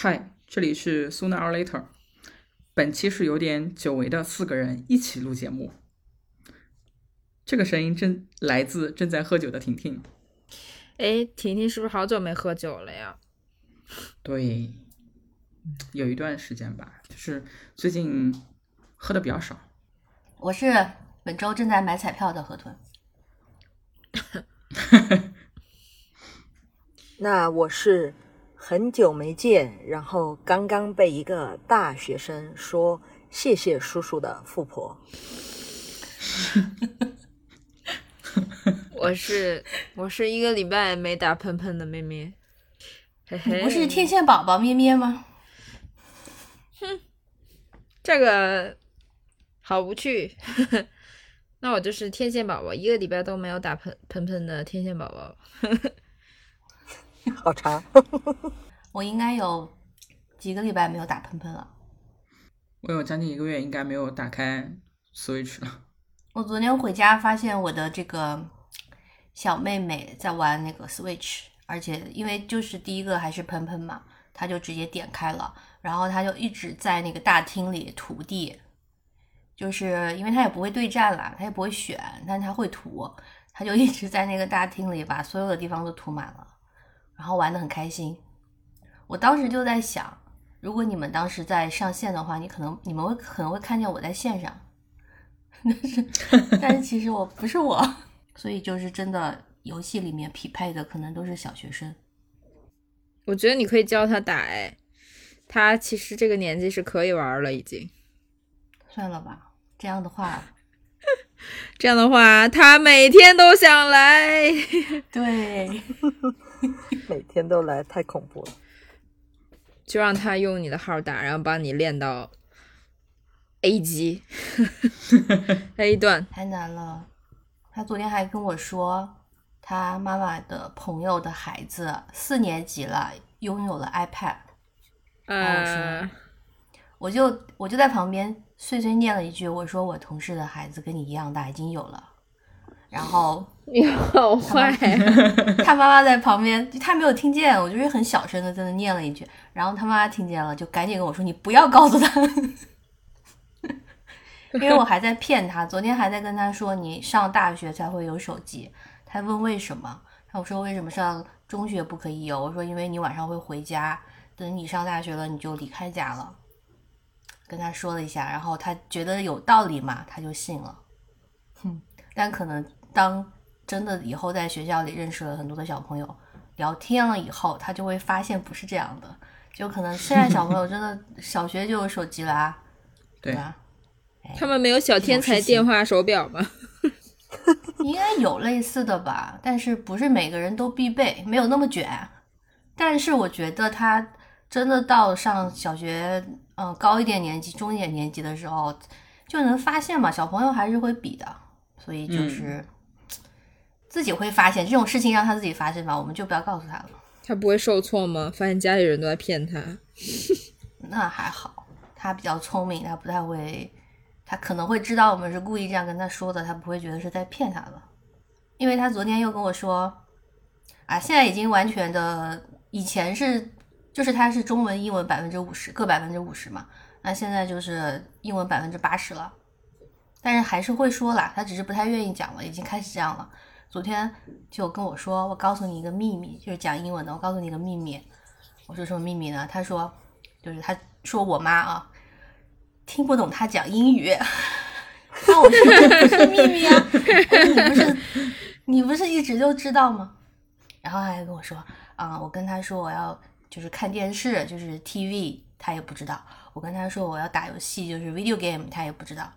嗨，这里是 Sooner or Later。本期是有点久违的四个人一起录节目。这个声音正来自正在喝酒的婷婷。哎，婷婷是不是好久没喝酒了呀？对，有一段时间吧，就是最近喝的比较少。我是本周正在买彩票的河豚。那我是很久没见，然后刚刚被一个大学生说谢谢叔叔的富婆。我是我是一个礼拜没打喷喷的咩咩。嘿嘿，不是天线宝宝咩咩吗？哼，这个好无趣。那我就是天线宝宝，一个礼拜都没有打喷喷喷的天线宝宝。好长，我应该有几个礼拜没有打喷喷了。我有将近一个月应该没有打开 Switch 了。我昨天回家发现我的这个小妹妹在玩那个 Switch，而且因为就是第一个还是喷喷嘛，她就直接点开了，然后她就一直在那个大厅里涂地，就是因为她也不会对战啦，她也不会选，但她会涂，她就一直在那个大厅里把所有的地方都涂满了。然后玩的很开心，我当时就在想，如果你们当时在上线的话，你可能你们会可能会看见我在线上，但是 但是其实我不是我，所以就是真的游戏里面匹配的可能都是小学生。我觉得你可以教他打，哎，他其实这个年纪是可以玩了，已经。算了吧，这样的话，这样的话他每天都想来，对。每天都来，太恐怖了。就让他用你的号打，然后帮你练到 A 级 A 段，太难了。他昨天还跟我说，他妈妈的朋友的孩子四年级了，拥有了 iPad。然后我说，我就我就在旁边碎碎念了一句，我说我同事的孩子跟你一样大，已经有了。然后 你好坏，他妈妈在旁边，他没有听见，我就是很小声的在那念了一句，然后他妈妈听见了，就赶紧跟我说：“你不要告诉他，因为我还在骗他。昨天还在跟他说，你上大学才会有手机。他问为什么，我说为什么上中学不可以有？我说因为你晚上会回家，等你上大学了你就离开家了。跟他说了一下，然后他觉得有道理嘛，他就信了。哼，但可能。当真的以后在学校里认识了很多的小朋友，聊天了以后，他就会发现不是这样的。就可能现在小朋友真的小学就有手机啦 啊，对吧？他们没有小天才电话手表吗？应该有类似的吧，但是不是每个人都必备，没有那么卷。但是我觉得他真的到上小学，嗯，高一点年级、中一点年级的时候，就能发现嘛，小朋友还是会比的，所以就是。自己会发现这种事情，让他自己发现吧，我们就不要告诉他了。他不会受挫吗？发现家里人都在骗他？那还好，他比较聪明，他不太会，他可能会知道我们是故意这样跟他说的，他不会觉得是在骗他的。因为他昨天又跟我说，啊，现在已经完全的，以前是就是他是中文、英文百分之五十，各百分之五十嘛，那现在就是英文百分之八十了，但是还是会说啦，他只是不太愿意讲了，已经开始这样了。昨天就跟我说，我告诉你一个秘密，就是讲英文的。我告诉你一个秘密，我说什么秘密呢？他说，就是他说我妈啊听不懂他讲英语。那我说这不是秘密啊，你不是你不是一直就知道吗？然后他还跟我说啊，我跟他说我要就是看电视，就是 TV，他也不知道。我跟他说我要打游戏，就是 video game，他也不知道。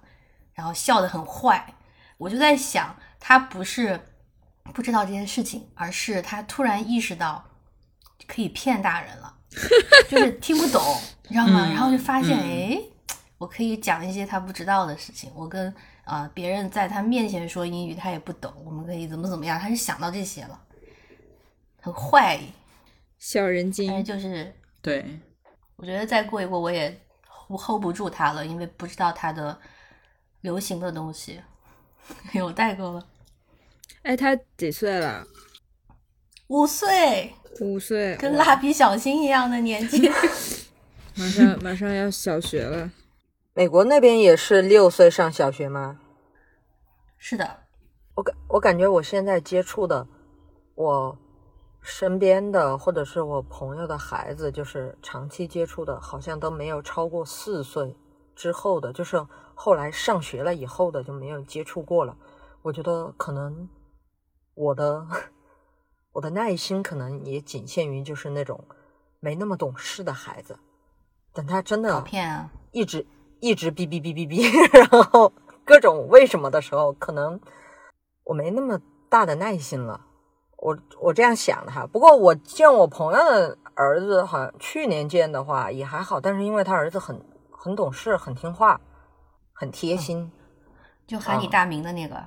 然后笑得很坏，我就在想，他不是。不知道这件事情，而是他突然意识到可以骗大人了，就是听不懂，你知道吗？然后就发现，哎，我可以讲一些他不知道的事情。我跟啊别人在他面前说英语，他也不懂，我们可以怎么怎么样？他是想到这些了，很坏，小人精，就是对。我觉得再过一过，我也 hold 不住他了，因为不知道他的流行的东西 有代沟了。哎，他几岁了？五岁。五岁，跟蜡笔小新一样的年纪。马上马上要小学了。美国那边也是六岁上小学吗？是的，我感我感觉我现在接触的，我身边的或者是我朋友的孩子，就是长期接触的，好像都没有超过四岁之后的，就是后来上学了以后的就没有接触过了。我觉得可能我的我的耐心可能也仅限于就是那种没那么懂事的孩子，等他真的好骗啊！一直一直哔哔哔哔哔，然后各种为什么的时候，可能我没那么大的耐心了。我我这样想的哈。不过我见我朋友的儿子，好像去年见的话也还好，但是因为他儿子很很懂事，很听话，很贴心、就喊你大名的那个，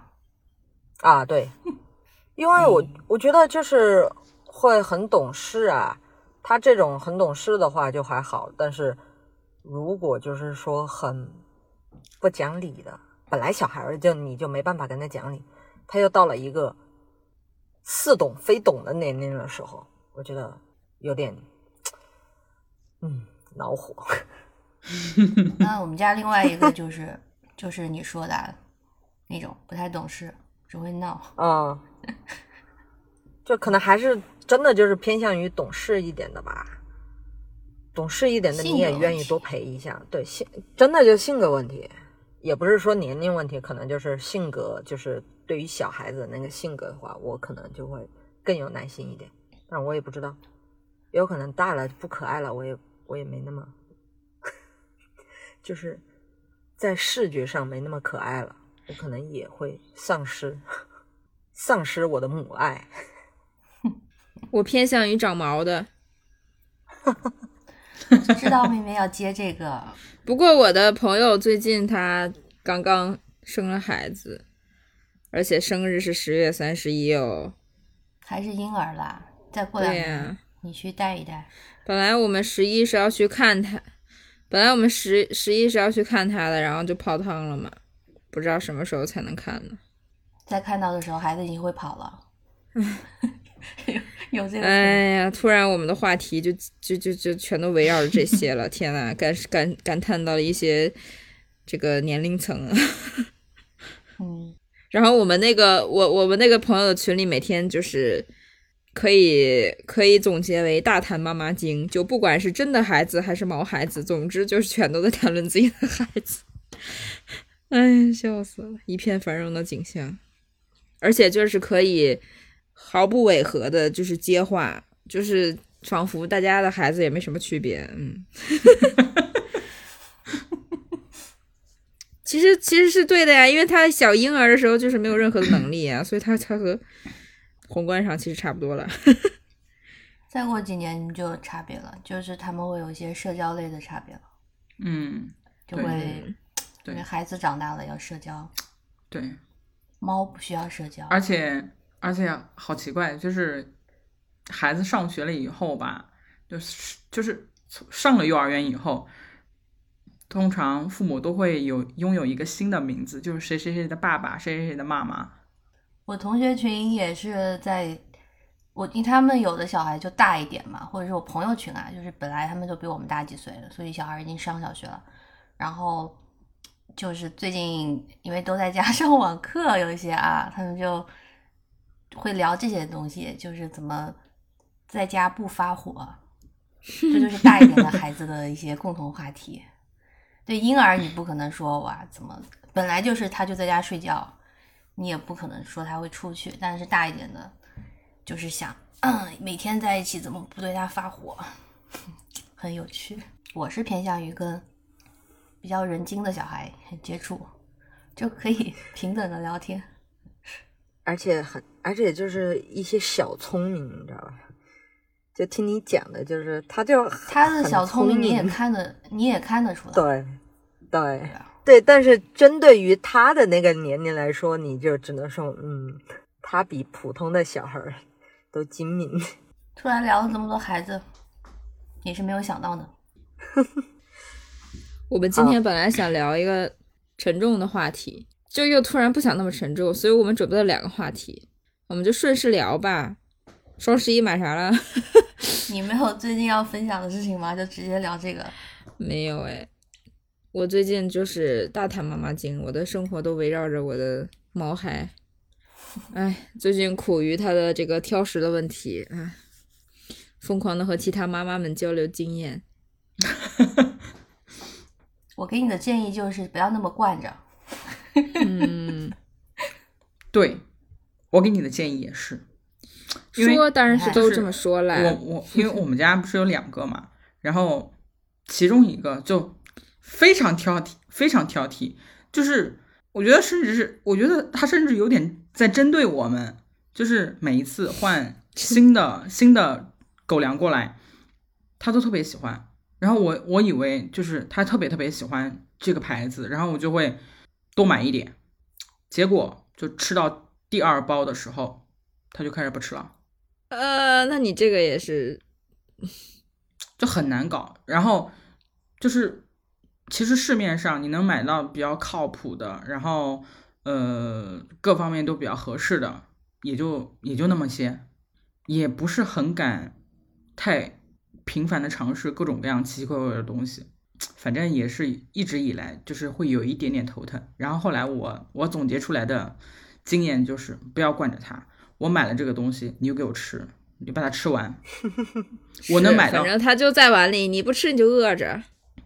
啊。对，因为我我觉得就是会很懂事啊。他这种很懂事的话就还好，但是如果就是说很不讲理的，本来小孩儿就你就没办法跟他讲理，他又到了一个似懂非懂的年龄的时候，我觉得有点嗯恼火。那我们家另外一个就是就是你说的那种不太懂事，只会闹。啊，就可能还是真的就是偏向于懂事一点的吧。懂事一点的你也愿意多陪一下，对性真的就性格问题，也不是说年龄问题，可能就是性格，就是对于小孩子那个性格的话，我可能就会更有耐心一点，但我也不知道，也有可能大了不可爱了，我也我也没那么，就是在视觉上没那么可爱了，我可能也会丧失丧失我的母爱。我偏向于长毛的，就知道妹妹要接这个，不过我的朋友最近她刚刚生了孩子，而且生日是十月三十一哦。还是婴儿啦。再过两对呀、年，你去带一带。本来我们十一是要去看他，本来我们十十一是要去看他的，然后就泡汤了嘛，不知道什么时候才能看呢。再看到的时候，孩子已经会跑了。有 有这个哎呀，突然我们的话题就就就就全都围绕着这些了，天呐，感感感叹到了一些这个年龄层。嗯，然后我们那个我我们那个朋友的群里每天就是可以可以总结为大谈妈妈经，就不管是真的孩子还是毛孩子，总之就是全都在谈论自己的孩子。哎呀，笑死了，一片繁荣的景象，而且就是可以毫不违和的，就是接话，就是仿佛大家的孩子也没什么区别，嗯。其实其实是对的呀，因为他小婴儿的时候就是没有任何的能力啊，所以他他和宏观上其实差不多了。再过几年就有差别了，就是他们会有一些社交类的差别了，嗯，就会对因为孩子长大了要社交，对，猫不需要社交。而且而且好奇怪，就是孩子上学了以后吧，就是就是从上了幼儿园以后，通常父母都会有拥有一个新的名字，就是谁谁谁的爸爸，谁谁谁的妈妈。我同学群也是在，我因为他们有的小孩就大一点嘛，或者是我朋友群啊，就是本来他们就比我们大几岁了，所以小孩已经上小学了，然后就是最近因为都在家 上网课，有一些啊，他们就会聊这些东西，就是怎么在家不发火，这就是大一点的孩子的一些共同话题。对婴儿，你不可能说哇怎么本来就是他就在家睡觉，你也不可能说他会出去。但是大一点的，就是想，嗯，每天在一起怎么不对他发火，很有趣。我是偏向于跟比较人精的小孩接触，就可以 平等的聊天。而且很，而且就是一些小聪明，你知道吧？就听你讲的，就是他就他的小聪明你也看得，你也看得出来。对对啊对，但是针对于他的那个年龄来说，你就只能说，嗯，他比普通的小孩儿都精明。突然聊了这么多孩子，也是没有想到的。我们今天本来想聊一个沉重的话题，就又突然不想那么沉重，所以我们准备了两个话题，我们就顺势聊吧。双十一买啥了？你没有最近要分享的事情吗？就直接聊这个。没有哎，我最近就是大谈妈妈经，我的生活都围绕着我的毛孩。哎，最近苦于他的这个挑食的问题，哎，疯狂的和其他妈妈们交流经验。我给你的建议就是不要那么惯着。嗯，对，我给你的建议也是，因为说当然是都这么说了。我我因为我们家不是有两个嘛，然后其中一个就非常挑剔，非常挑剔，就是我觉得甚至是我觉得他甚至有点在针对我们，就是每一次换新的新的狗粮过来，他都特别喜欢。然后我我以为就是他特别特别喜欢这个牌子，然后我就会多买一点，结果就吃到第二包的时候，他就开始不吃了。呃，那你这个也是，就很难搞。然后就是，其实市面上你能买到比较靠谱的，然后呃各方面都比较合适的，也就也就那么些，也不是很敢太频繁的尝试各种各样奇奇怪怪的东西。反正也是一直以来就是会有一点点头疼。然后后来我我总结出来的经验就是不要惯着他。我买了这个东西，你就给我吃，你就把它吃完。我能买到反正它就在碗里，你不吃你就饿着。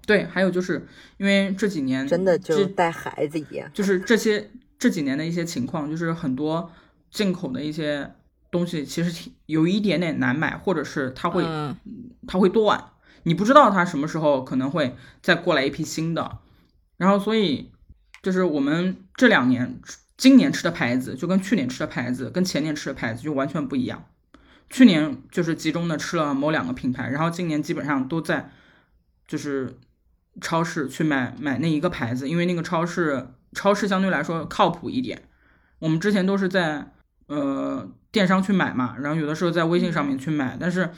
对，还有就是因为这几年真的就这带孩子一样。就是这些这几年的一些情况，就是很多进口的一些东西其实挺有一点点难买，或者是它会、嗯，它会断，你不知道它什么时候可能会再过来一批新的，然后所以就是我们这两年今年吃的牌子就跟去年吃的牌子跟前年吃的牌子就完全不一样。去年就是集中的吃了某两个品牌，然后今年基本上都在就是超市去买买那一个牌子，因为那个超市超市相对来说靠谱一点。我们之前都是在呃电商去买嘛，然后有的时候在微信上面去买，但是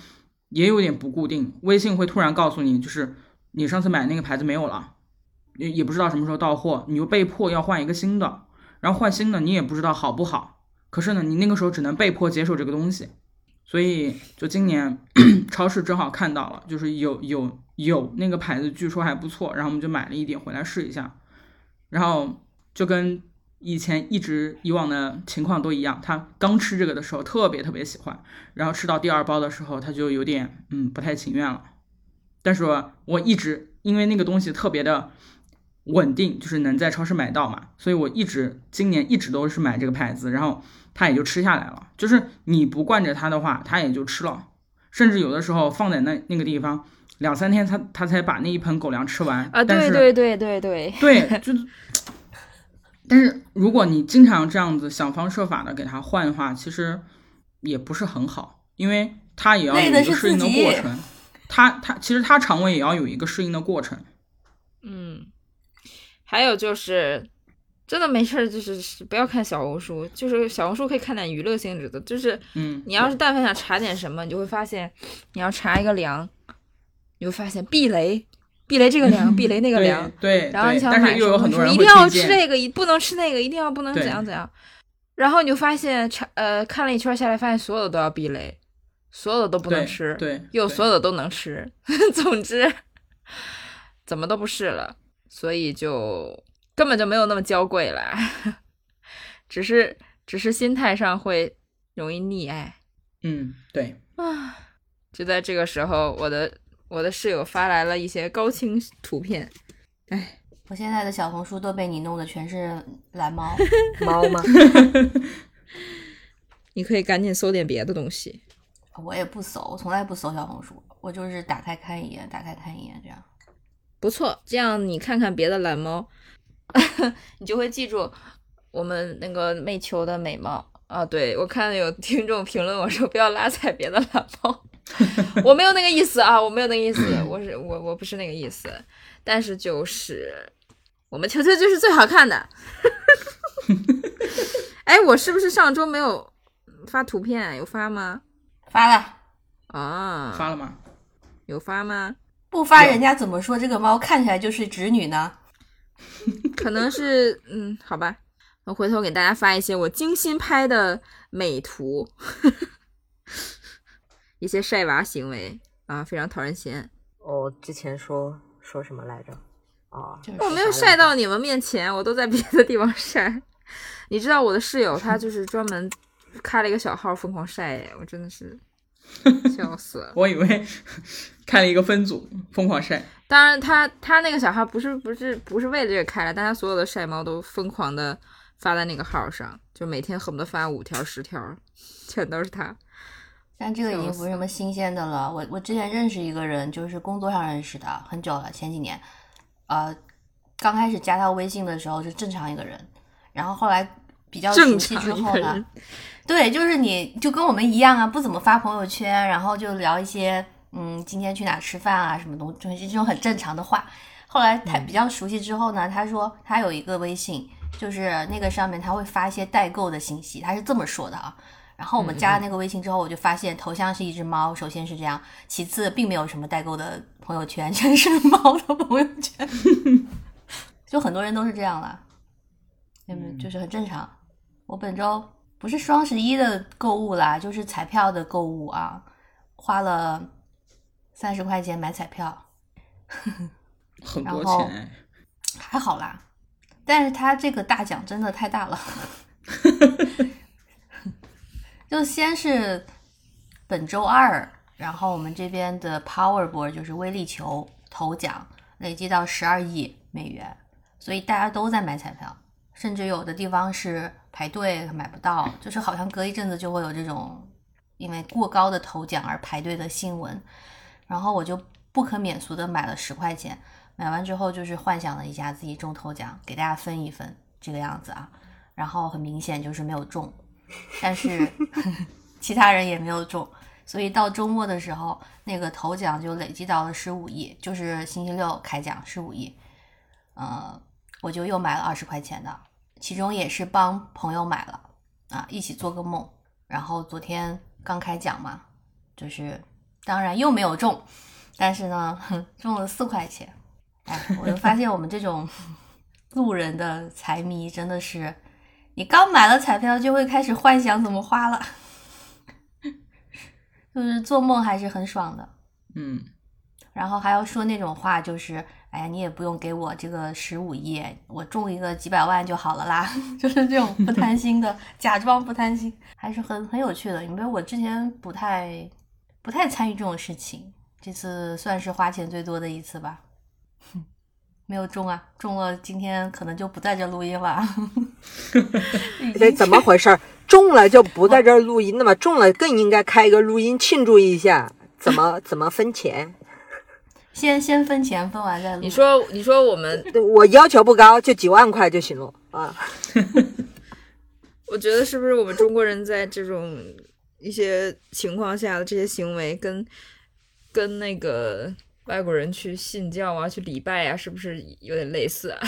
也有点不固定。微信会突然告诉你，就是你上次买那个牌子没有了，也也不知道什么时候到货，你就被迫要换一个新的，然后换新的你也不知道好不好。可是呢，你那个时候只能被迫接受这个东西。所以就今年 超市正好看到了，就是有有有那个牌子，据说还不错，然后我们就买了一点回来试一下，然后就跟以前一直以往的情况都一样，他刚吃这个的时候特别特别喜欢，然后吃到第二包的时候他就有点嗯不太情愿了，但是我一直因为那个东西特别的稳定，就是能在超市买到嘛，所以我一直今年一直都是买这个牌子，然后他也就吃下来了。就是你不惯着他的话，他也就吃了，甚至有的时候放在那那个地方两三天他，他才把那一盆狗粮吃完啊，但是对对对对对，对，就是。但是如果你经常这样子想方设法的给他换的话，其实也不是很好，因为他也要有一个适应的过程。他他其实他肠胃也要有一个适应的过程。嗯，还有就是，真的没事儿，就是不要看小红书，就是小红书可以看点娱乐性质的，就是嗯，你要是但凡想查点什么，你就会发现，你要查一个粮，你会发现避雷，避雷这个粮，避雷那个对粮，对，然后你想买什么，是又有很多人说一定要吃这个，一不能吃那个，一定要不能怎样怎样，然后你就发现查呃看了一圈下来，发现所有的都要避雷，所有的都不能吃，对，又所有的都能吃，总之怎么都不是了，所以就根本就没有那么娇贵了，只是只是心态上会容易溺爱嗯对，啊。就在这个时候，我的我的室友发来了一些高清图片，哎，我现在的小红书都被你弄的全是蓝猫，猫吗？你可以赶紧搜点别的东西。我也不搜，我从来不搜小红书，我就是打开看一眼，打开看一眼这样。不错，这样你看看别的蓝猫，你就会记住我们那个媚球的美貌啊。对我看有听众评论我说不要拉踩别的蓝猫，我没有那个意思啊，我没有那个意思，我是我我不是那个意思，但是就是我们球球就是最好看的。哎，我是不是上周没有发图片？有发吗？发了，啊，发了吗？有发吗？不发人家怎么说这个猫看起来就是直女呢？可能是嗯，好吧，我回头给大家发一些我精心拍的美图。一些晒娃行为啊，非常讨人嫌。我之前说说什么来着？啊，我没有晒到你们面前，我都在别的地方晒。你知道我的室友他就是 专门开了一个小号疯狂晒，哎我真的是 笑死了。我以为 开了一个分组，疯狂晒。当然他，他那个小号不是不是不是为了这个开了，但他所有的晒猫都疯狂的发在那个号上，就每天恨不得发五条十条，全都是他。但这个已经不是什么新鲜的了。我我之前认识一个人，就是工作上认识的，很久了，前几年。呃，刚开始加他微信的时候是正常一个人，然后后来比较熟悉之后呢对，就是你就跟我们一样啊，不怎么发朋友圈，然后就聊一些嗯今天去哪吃饭啊什么东，就这种很正常的话。后来他比较熟悉之后呢，他说他有一个微信，就是那个上面他会发一些代购的信息，他是这么说的啊。然后我们加了那个微信之后，我就发现头像是一只猫，首先是这样，其次并没有什么代购的朋友圈，全是猫的朋友圈，就很多人都是这样啦，有没有？就是很正常。我本周不是双十一的购物啦，就是彩票的购物啊，花了三十块钱买彩票，很然后多钱哎，还好啦。但是他这个大奖真的太大了，就先是本周二，然后我们这边的 Powerball 就是威力球头奖累计到十二亿美元，所以大家都在买彩票，甚至有的地方是排队买不到，就是好像隔一阵子就会有这种因为过高的头奖而排队的新闻，然后我就不可免俗的买了十块钱。买完之后就是幻想了一下自己中头奖，给大家分一分这个样子啊，然后很明显就是没有中，但是 其他人也没有中，所以到周末的时候，那个头奖就累积到了十五亿，就是星期六开奖十五亿，呃，我就又买了二十块钱的，其中也是帮朋友买了啊，一起做个梦，然后昨天刚开奖嘛，就是当然又没有中，但是呢中了四块钱。哎，我就发现我们这种 路人的财迷真的是，你刚买了彩票就会开始幻想怎么花了，就是做梦还是很爽的。嗯，然后还要说那种话，就是哎呀，你也不用给我这个十五亿，我中一个几百万就好了啦，就是这种不贪心的，假装不贪心，还是很很有趣的。因为我之前不太不太参与这种事情，这次算是花钱最多的一次吧。没有中啊，中了今天可能就不在这录音了。已这经怎么回事儿？中了就不在这儿录音了吗？中了更应该开一个录音庆祝一下。怎么 怎么分钱？先先分钱，分完再录。你说，你说我们，我要求不高，就几万块就行了啊。我觉得是不是我们中国人在这种一些情况下的这些行为跟，跟那个外国人去信教啊、去礼拜啊，是不是有点类似啊？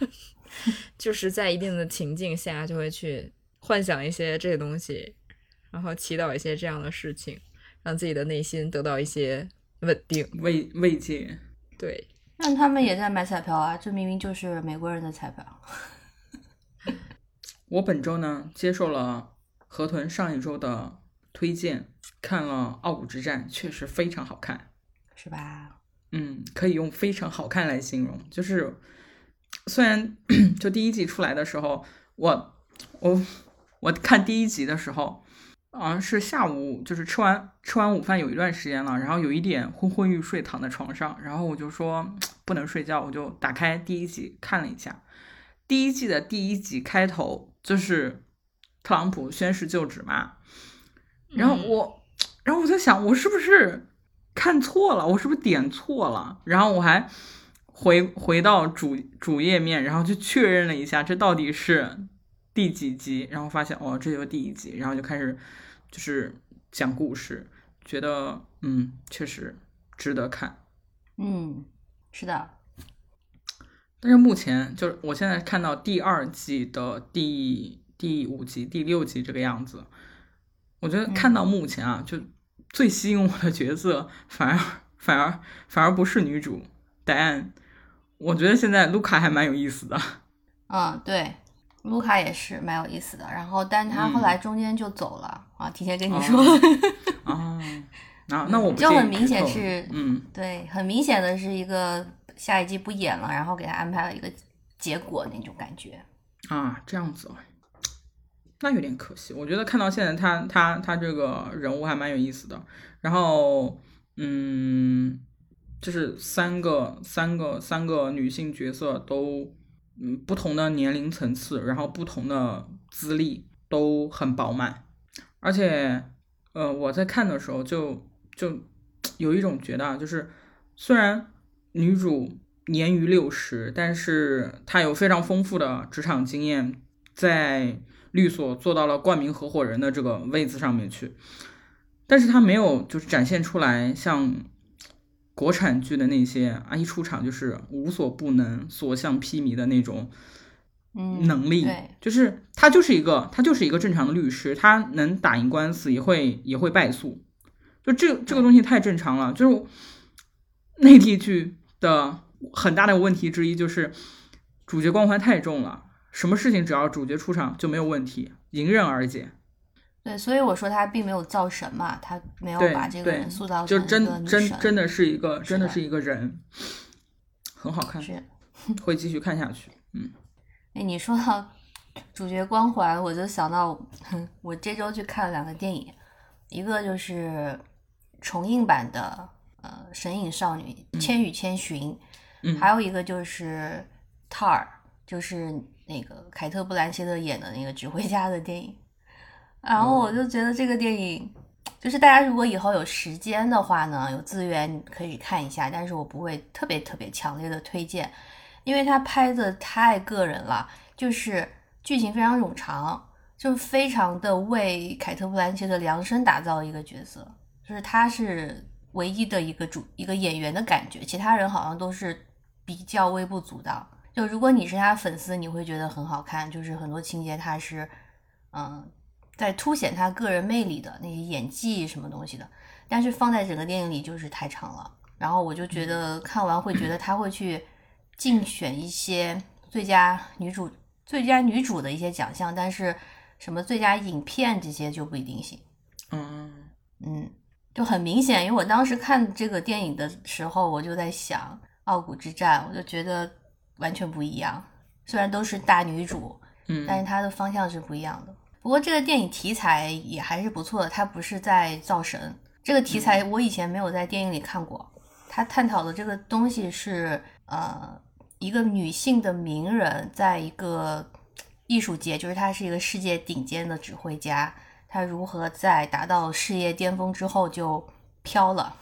就是在一定的情境下，就会去幻想一些这些东西，然后祈祷一些这样的事情，让自己的内心得到一些稳定。慰慰藉。对，但他们也在买彩票啊，这明明就是美国人的彩票。我本周呢接受了河豚上一周的推荐，看了《傲骨之战》，确实非常好看。是吧？嗯，可以用非常好看来形容。就是虽然 就第一季出来的时候，我我我看第一集的时候，好像是下午，就是吃完吃完午饭有一段时间了，然后有一点昏昏欲睡，躺在床上，然后我就说不能睡觉，我就打开第一集看了一下。第一季的第一集开头就是特朗普宣誓就职嘛，然后我，然后我在想，我是不是看错了？我是不是点错了？然后我还回回到主主页面，然后去确认了一下，这到底是第几集？然后发现哦，这就是第一集，然后就开始就是讲故事，觉得嗯，确实值得看。嗯，是的。但是目前就是我现在看到第二季的第第五集、第六集这个样子，我觉得看到目前啊，就最吸引我的角色反而反而反而不是女主戴安，我觉得现在卢卡还蛮有意思的。嗯，对，卢卡也是蛮有意思的，然后但他后来中间就走了、啊，提前跟你哦说，啊，那那我不就很明显是嗯。对，很明显的是一个下一季不演了，然后给他安排了一个结果那种感觉。啊这样子哦，那有点可惜。我觉得看到现在他他他这个人物还蛮有意思的，然后嗯，就是三个三个三个女性角色都嗯不同的年龄层次，然后不同的资历都很饱满，而且呃我在看的时候就就有一种觉得啊，就是虽然女主年逾六十，但是她有非常丰富的职场经验，在律所做到了冠名合伙人的这个位子上面去，但是他没有就是展现出来像国产剧的那些啊，一出场就是无所不能、所向披靡的那种嗯，能力，对，就是他就是一个他就是一个正常的律师，他能打赢官司，也会也会败诉，就这这个东西太正常了。就是内地剧的很大的问题之一就是主角光环太重了，什么事情只要主角出场就没有问题，迎刃而解。对，所以我说他并没有造神嘛，他没有把这个对人塑造就成一个女真真真的是一个真的的是一个人，很好看，是。会继续看下去。嗯哎，你说到主角光环，我就想到 我这周去看了两个电影，一个就是重映版的呃《神隐少女》《千与千寻》嗯还有一个就是《Tar》，就是那个凯特·布兰切特演的那个指挥家的电影。然后我就觉得这个电影，就是大家如果以后有时间的话呢，有资源可以看一下，但是我不会特别特别强烈的推荐，因为他拍的太个人了，就是剧情非常冗长，就非常的为凯特·布兰切特量身打造一个角色，就是他是唯一的一个主一个演员的感觉，其他人好像都是比较微不足道。就如果你是他粉丝，你会觉得很好看，就是很多情节他是，嗯，在凸显他个人魅力的那些演技什么东西的，但是放在整个电影里就是太长了。然后我就觉得看完会觉得他会去竞选一些最佳女主、最佳女主的一些奖项，但是什么最佳影片这些就不一定行。嗯嗯，就很明显，因为我当时看这个电影的时候，我就在想《傲骨之战》，我就觉得完全不一样。虽然都是大女主，嗯，但是它的方向是不一样的。不过这个电影题材也还是不错的，它不是在造神。这个题材我以前没有在电影里看过，它探讨的这个东西是呃一个女性的名人，在一个艺术界，就是她是一个世界顶尖的指挥家，她如何在达到事业巅峰之后就飘了，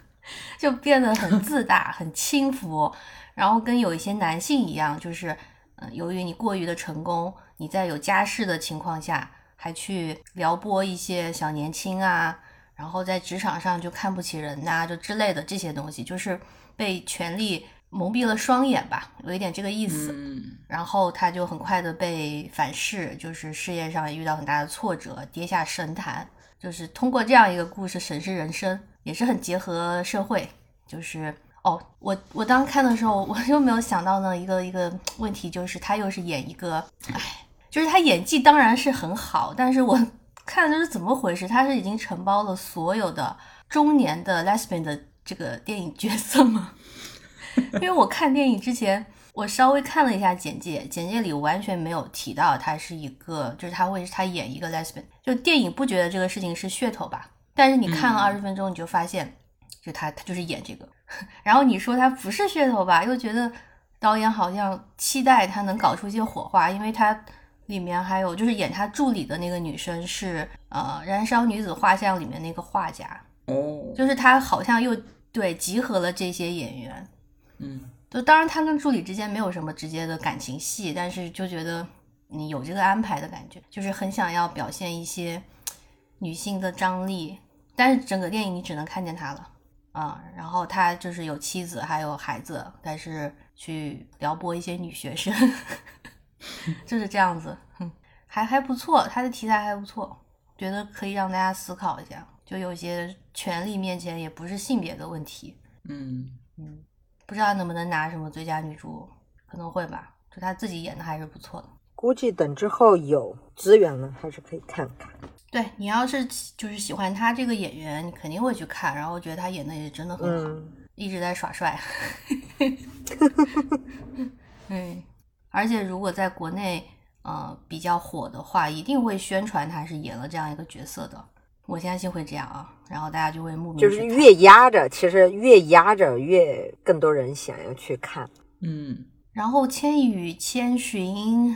就变得很自大、很轻浮，然后跟有一些男性一样，就是嗯、呃由于你过于的成功，你在有家室的情况下，还去撩拨一些小年轻啊，然后在职场上就看不起人呐、就之类的这些东西，就是被权力蒙蔽了双眼吧，有一点这个意思。嗯然后他就很快的被反噬，就是事业上也遇到很大的挫折，跌下神坛。就是通过这样一个故事审视人生，也是很结合社会。就是哦，我我当时看的时候，我又没有想到呢一个一个问题，就是他又是演一个，哎，就是他演技当然是很好，但是我 看的是怎么回事？他是已经承包了所有的中年的 lesbian 的这个电影角色吗？因为我看电影之前，我稍微看了一下简介，简介里完全没有提到他是一个，就是他会他演一个 lesbian，就电影不觉得这个事情是噱头吧？但是你看了嗯二十分钟，你就发现，就他他就是演这个，然后你说他不是噱头吧，又觉得导演好像期待他能搞出一些火花，因为他里面还有就是演他助理的那个女生是呃《燃烧女子画像》里面那个画家，哦，就是他好像又对集合了这些演员。嗯就当然，他跟助理之间没有什么直接的感情戏，但是就觉得你有这个安排的感觉，就是很想要表现一些女性的张力，但是整个电影你只能看见她了啊、然后他就是有妻子还有孩子，但是去撩拨一些女学生，就是这样子，哼还还不错，他的题材还不错，觉得可以让大家思考一下，就有些权力面前也不是性别的问题，嗯嗯，不知道能不能拿什么最佳女主，可能会吧。就他自己演的还是不错的。估计等之后有资源了，还是可以看看。对你要是就是喜欢他这个演员，你肯定会去看，然后觉得他演的也真的很好，嗯，一直在耍帅。嗯，而且如果在国内呃比较火的话，一定会宣传他是演了这样一个角色的。我相信会这样啊，然后大家就会慕名就是越压着，其实越压着越更多人想要去看。嗯，然后《千与千寻》，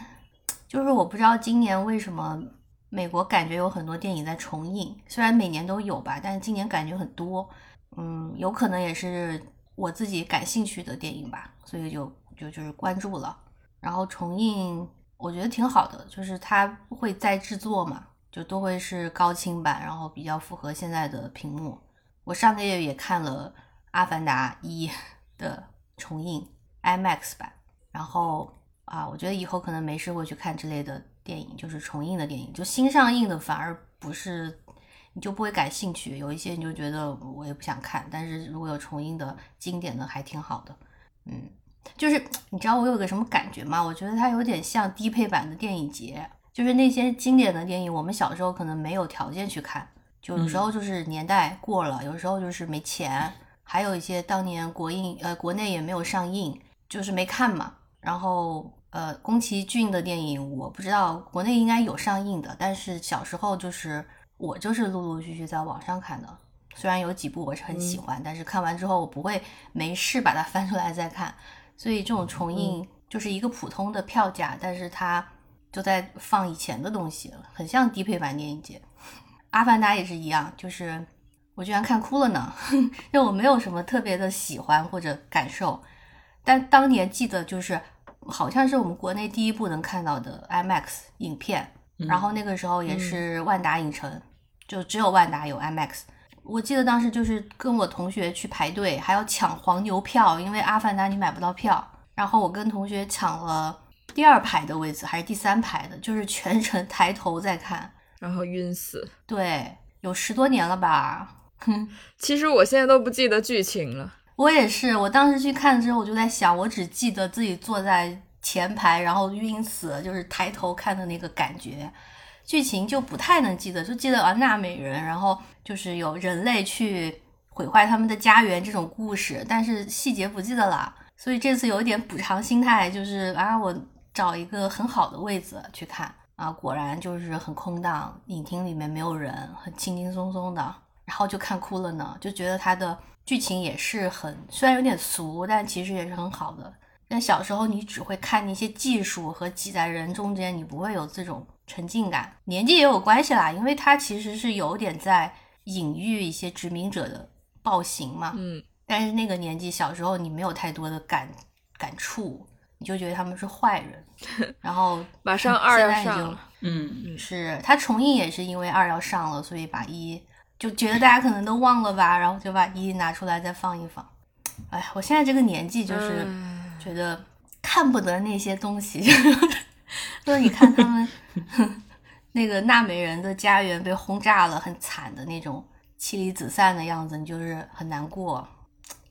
就是我不知道今年为什么美国感觉有很多电影在重映，虽然每年都有吧，但是今年感觉很多。嗯，有可能也是我自己感兴趣的电影吧，所以就就就是关注了。然后重映，我觉得挺好的，就是它会再制作嘛，就都会是高清版，然后比较符合现在的屏幕。我上个月也看了《阿凡达一》的重映 IMAX 版，然后啊，我觉得以后可能没事会去看这类的电影，就是重映的电影，就新上映的反而不是你就不会感兴趣，有一些你就觉得我也不想看，但是如果有重映的经典的还挺好的，嗯，就是你知道我有个什么感觉吗？我觉得它有点像低配版的电影节，就是那些经典的电影，我们小时候可能没有条件去看，就有时候就是年代过了，有时候就是没钱，还有一些当年国映呃国内也没有上映，就是没看嘛。然后呃，宫崎骏的电影我不知道国内应该有上映的，但是小时候就是我就是陆陆续续在网上看的。虽然有几部我是很喜欢，但是看完之后我不会没事把它 翻出来再看。所以这种重映就是一个普通的票价，但是它就在放以前的东西，很像低配版电影节。阿凡达也是一样，就是我居然看哭了呢，因为我没有什么特别的喜欢或者感受，但当年记得就是好像是我们国内第一部能看到的 IMAX 影片，然后那个时候也是万达影城，就只有万达有 IMAX。我记得当时就是跟我同学去排队，还要抢黄牛票，因为阿凡达你买不到票。然后我跟同学抢了第二排的位置，还是第三排的，就是全程抬头在看。然后晕死。对，有十多年了吧？哼，其实我现在都不记得剧情了。我也是。我当时去看之后，我就在想，我只记得自己坐在前排，然后晕死，就是抬头看的那个感觉。剧情就不太能记得，就记得啊，纳美人，然后就是有人类去毁坏他们的家园这种故事，但是细节不记得了。所以这次有一点补偿心态，就是啊，我找一个很好的位子去看啊，果然就是很空荡，影厅里面没有人，很轻轻松松的，然后就看哭了呢，就觉得他的剧情也是很，虽然有点俗，但其实也是很好的。但小时候你只会看那些技术和挤在人中间，你不会有这种沉浸感。年纪也有关系啦，因为它其实是有点在隐喻一些殖民者的暴行嘛。嗯，但是那个年纪小时候你没有太多的感感触，你就觉得他们是坏人。然后马上二要现在你就上了，嗯，是他重映也是因为二要上了，所以把一就觉得大家可能都忘了吧，然后就把一拿出来再放一放。哎，我现在这个年纪就是嗯觉得看不得那些东西，就是你看他们 那个纳美人的家园被轰炸了，很惨的那种妻离子散的样子，你就是很难过。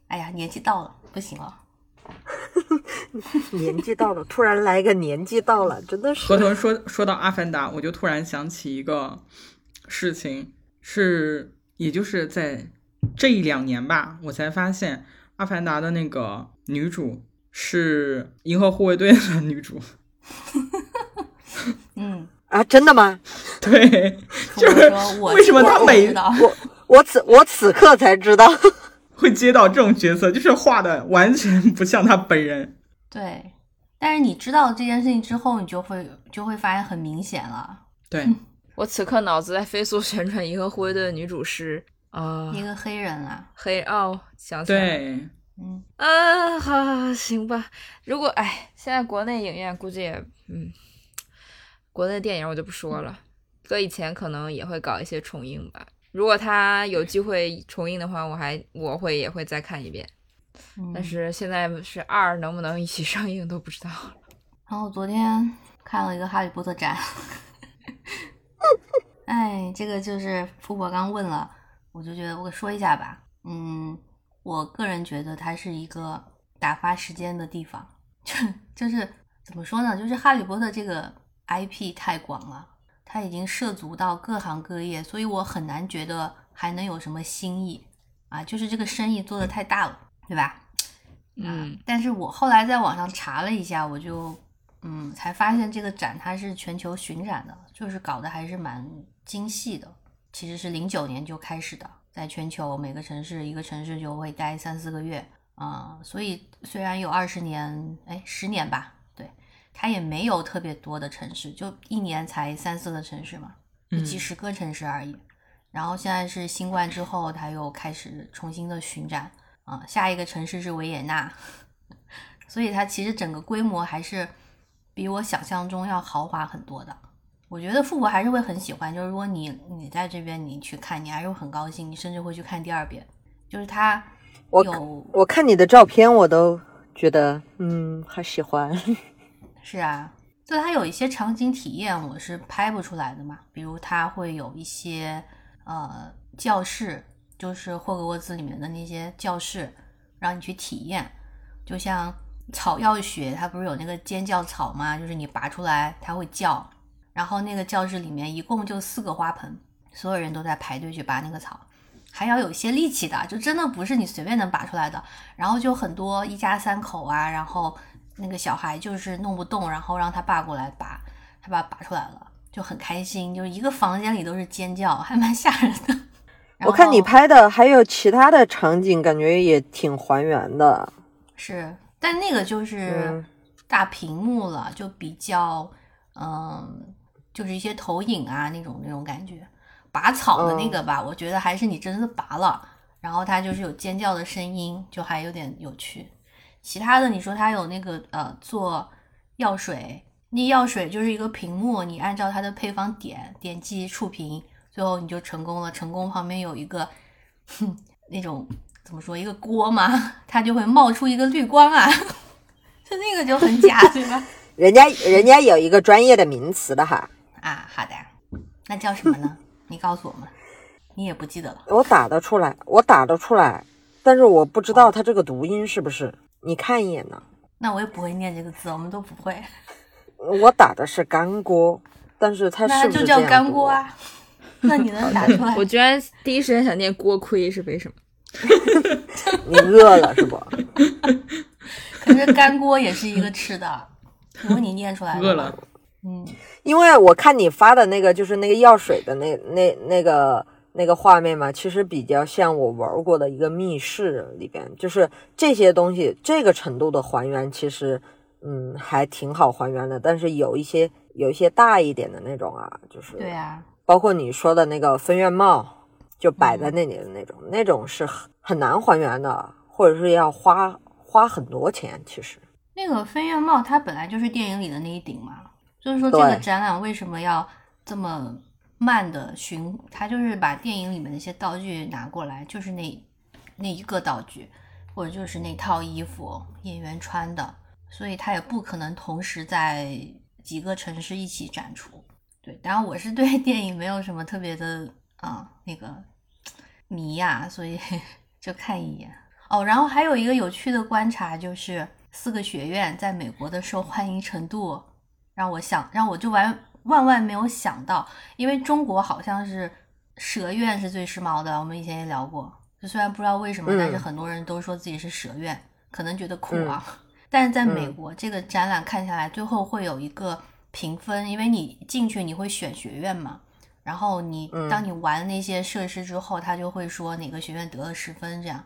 哎呀，年纪到了，不行了。年纪到了，突然来个年纪到了，真的是河豚说说到《阿凡达》，我就突然想起一个事情，是也就是在这一两年吧，我才发现《阿凡达》的那个女主是《银河护卫队》的女主。嗯，啊，真的吗？对，我说我为什么他我每我我此我此刻才知道，会接到这种角色，就是画的完全不像他本人。对，但是你知道这件事情之后，你就会就会发现很明显了，对，我此刻脑子在飞速旋转《银河护卫队》的女主是啊、一个黑人啊，黑哦，想起来嗯，啊，好好好，行吧。如果哎，现在国内影院估计也嗯，国内电影我就不说了，搁以前可能也会搞一些重映吧。如果他有机会重映的话，我还我会也会再看一遍。嗯但是现在是二能不能一起上映都不知道了。然后昨天看了一个《哈利波特》展，哎，这个就是富婆刚问了，我就觉得我说一下吧。嗯，我个人觉得它是一个打发时间的地方，就就是怎么说呢？就是《哈利波特》这个 IP 太广了，它已经涉足到各行各业，所以我很难觉得还能有什么新意啊，就是这个生意做的太大了，对吧？嗯，但是我后来在网上查了一下，我就嗯才发现这个展它是全球巡展的，就是搞得还是蛮精细的。其实是零九年就开始的，在全球每个城市一个城市就会待三四个月啊、所以虽然有二十年，哎，十年吧，对，它也没有特别多的城市，就一年才三四个城市嘛，就几十个城市而已。然后现在是新冠之后，它又开始重新的巡展啊、下一个城市是维也纳，所以它其实整个规模还是比我想象中要豪华很多的。我觉得富婆还是会很喜欢，就是如果你你在这边你去看，你还是会很高兴，你甚至会去看第二遍。就是它我有我看你的照片，我都觉得嗯，好喜欢。是啊，就它有一些场景体验我是拍不出来的嘛，比如它会有一些呃教室，就是霍格沃兹里面的那些教室，让你去体验，就像草药学，它不是有那个尖叫草吗？就是你拔出来它会叫，然后那个教室里面一共就四个花盆，所有人都在排队去拔那个草。还要有些力气的，就真的不是你随便能拔出来的。然后就很多一家三口啊，然后那个小孩就是弄不动，然后让他爸过来拔，他爸拔出来了，就很开心，就是一个房间里都是尖叫，还蛮吓人的。我看你拍的还有其他的场景，感觉也挺还原的。是，但那个就是嗯大屏幕了，就比较嗯，就是一些投影啊那种那种感觉。拔草的那个吧，我觉得还是你真的拔了，然后它就是有尖叫的声音，就还有点有趣。其他的你说它有那个呃做药水，那药水就是一个屏幕，你按照它的配方点点击触屏，最后你就成功了。成功旁边有一个哼 那种怎么说一个锅嘛，它就会冒出一个绿光啊，就那个就很假，对吧？人家人家有一个专业的名词的哈，啊，好的，那叫什么呢？你告诉我们，你也不记得了。我打得出来，我打得出来，但是我不知道它这个读音是不是。你看一眼呢？那我也不会念这个字，我们都不会。我打的是干锅，但是它那是不它就是叫干锅？啊。那你能打出来？我居然第一时间想念锅盔是为什么？你饿了是不？可是干锅也是一个吃的，如果你念出来饿了，嗯，因为我看你发的那个就是那个药水的那那那个那个画面嘛，其实比较像我玩过的一个密室里边，就是这些东西这个程度的还原，其实嗯还挺好还原的。但是有一些有一些大一点的那种啊，就是对啊，包括你说的那个分院帽，就摆嗯在那里的那种，那种是很很难还原的，或者是要花花很多钱。其实，那个飞燕帽它本来就是电影里的那一顶嘛，就是说这个展览为什么要这么慢的巡？它就是把电影里面那些道具拿过来，就是那那一个道具，或者就是那套衣服演员穿的，所以它也不可能同时在几个城市一起展出。对，当然我是对 电影没有什么特别的啊、那个迷呀、所以 就看一眼。哦，然后还有一个有趣的观察就是四个学院在美国的受欢迎程度，让我想让我就完万万没有想到，因为中国好像是蛇院是最时髦的，我们以前也聊过。就虽然不知道为什么，但是嗯很多人都说自己是蛇院，可能觉得酷啊。但是在美国，这个展览看下来，最后会有一个评分，因为你进去你会选学院嘛，然后你嗯当你玩那些设施之后，他就会说哪个学院得了十分，这样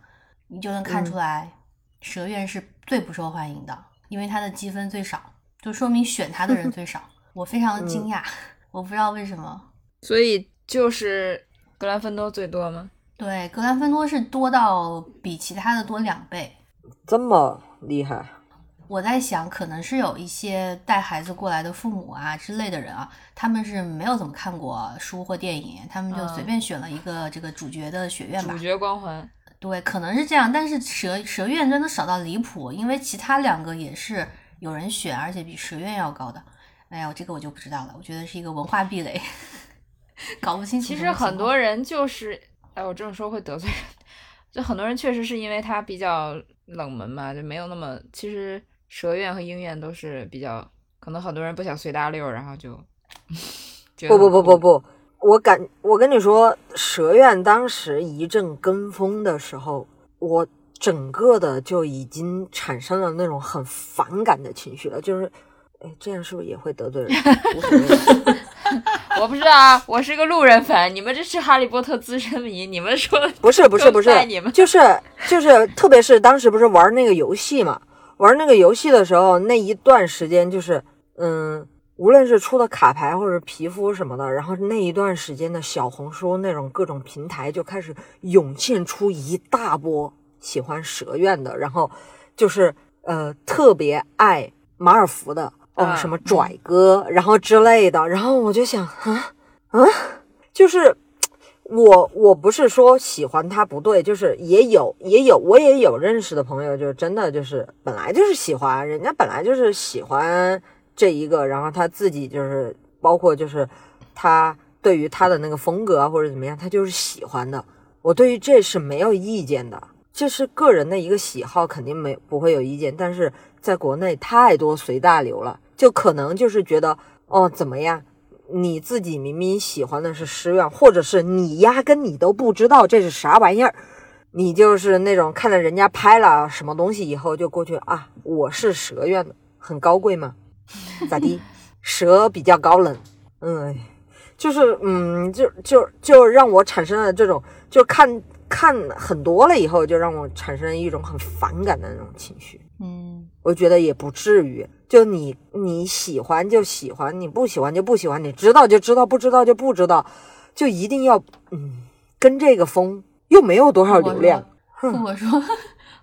你就能看出来，蛇院是最不受欢迎的，因为它的积分最少，就说明选它的人 最少。我非常的惊讶，我不知道为什么。所以就是格兰芬多最多吗？对，格兰芬多是多到比其他的多两倍。这么厉害，我在想，可能是有一些带孩子过来的父母啊之类的人啊，他们是没有怎么看过书或电影，他们就嗯随便选了一个这个主角的学院吧。主角光环，对，可能是这样，但是蛇蛇院真的少到离谱，因为其他两个也是有人选，而且比蛇院要高的。哎呀，这个我就不知道了，我觉得是一个文化壁垒，搞不清楚其实。很多人就是，哎，我这么说会得罪人。就很多人确实是因为他比较冷门嘛，就没有那么。其实蛇院和鹰院都是比较可能很多人不想随大溜，然后就不不不不不，我感我跟你说，蛇院当时一阵跟风的时候，我整个的就已经产生了那种很反感的情绪了，就是，哎，这样是不是也会得罪人？无所谓。我不知道啊，我是个路人粉，你们这是哈利波特资深迷，你们说不是不是不是你们，就是就是，特别是当时不是玩那个游戏嘛，玩那个游戏的时候，那一段时间就是，嗯，无论是出的卡牌或者皮肤什么的，然后那一段时间的小红书那种各种平台就开始涌现出一大波喜欢蛇院的，然后就是呃特别爱马尔福的。哦，啊什么拽哥，然后之类的，然后我就想，啊啊，就是我我不是说喜欢他不对，就是也有也有我也有认识的朋友，就是真的就是本来就是喜欢，人家本来就是喜欢这一个，然后他自己就是包括就是他对于他的那个风格啊或者怎么样，他就是喜欢的。我对于这是没有意见的，这是个人的一个喜好，肯定没不会有意见。但是在国内太多随大流了，就可能就是觉得哦怎么样，你自己明明喜欢的是诗苑，或者是你压根你都不知道这是啥玩意儿，你就是那种看到人家拍了什么东西以后就过去啊，我是蛇院的，很高贵吗？咋地？蛇比较高冷，嗯，就是嗯，就就就让我产生了这种，就看看很多了以后，就让我产生一种很反感的那种情绪。嗯，我觉得也不至于，就你你喜欢就喜欢，你不喜欢就不喜欢，你知道就知道，不知道就不知道，就一定要嗯跟这个风，又没有多少流量。复活说，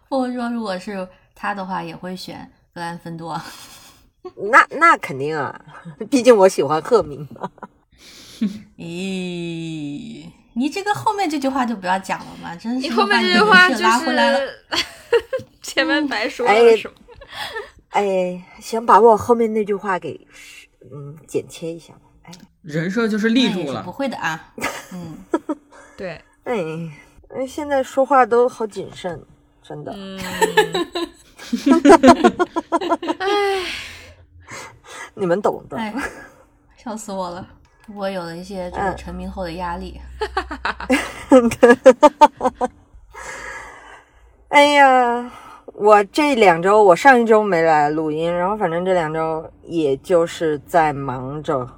复活说，如果是他的话，也会选格兰芬多。那那肯定啊，毕竟我喜欢赫敏嘛。咦，你这个后面这句话就不要讲了嘛，真是你后面这句话就人设拉回来了。是 前面白说哎了什么？哎，想把我后面那句话给嗯剪切一下吧。哎人设就是立住了不。会的啊。嗯，对，哎哎，现在说话都好谨慎，真的。嗯，你们懂的。哎，笑死我了。我有了一些这个嗯成名后的压力。哎呀，我这两周，我上一周没来录音，然后反正这两周也就是在忙着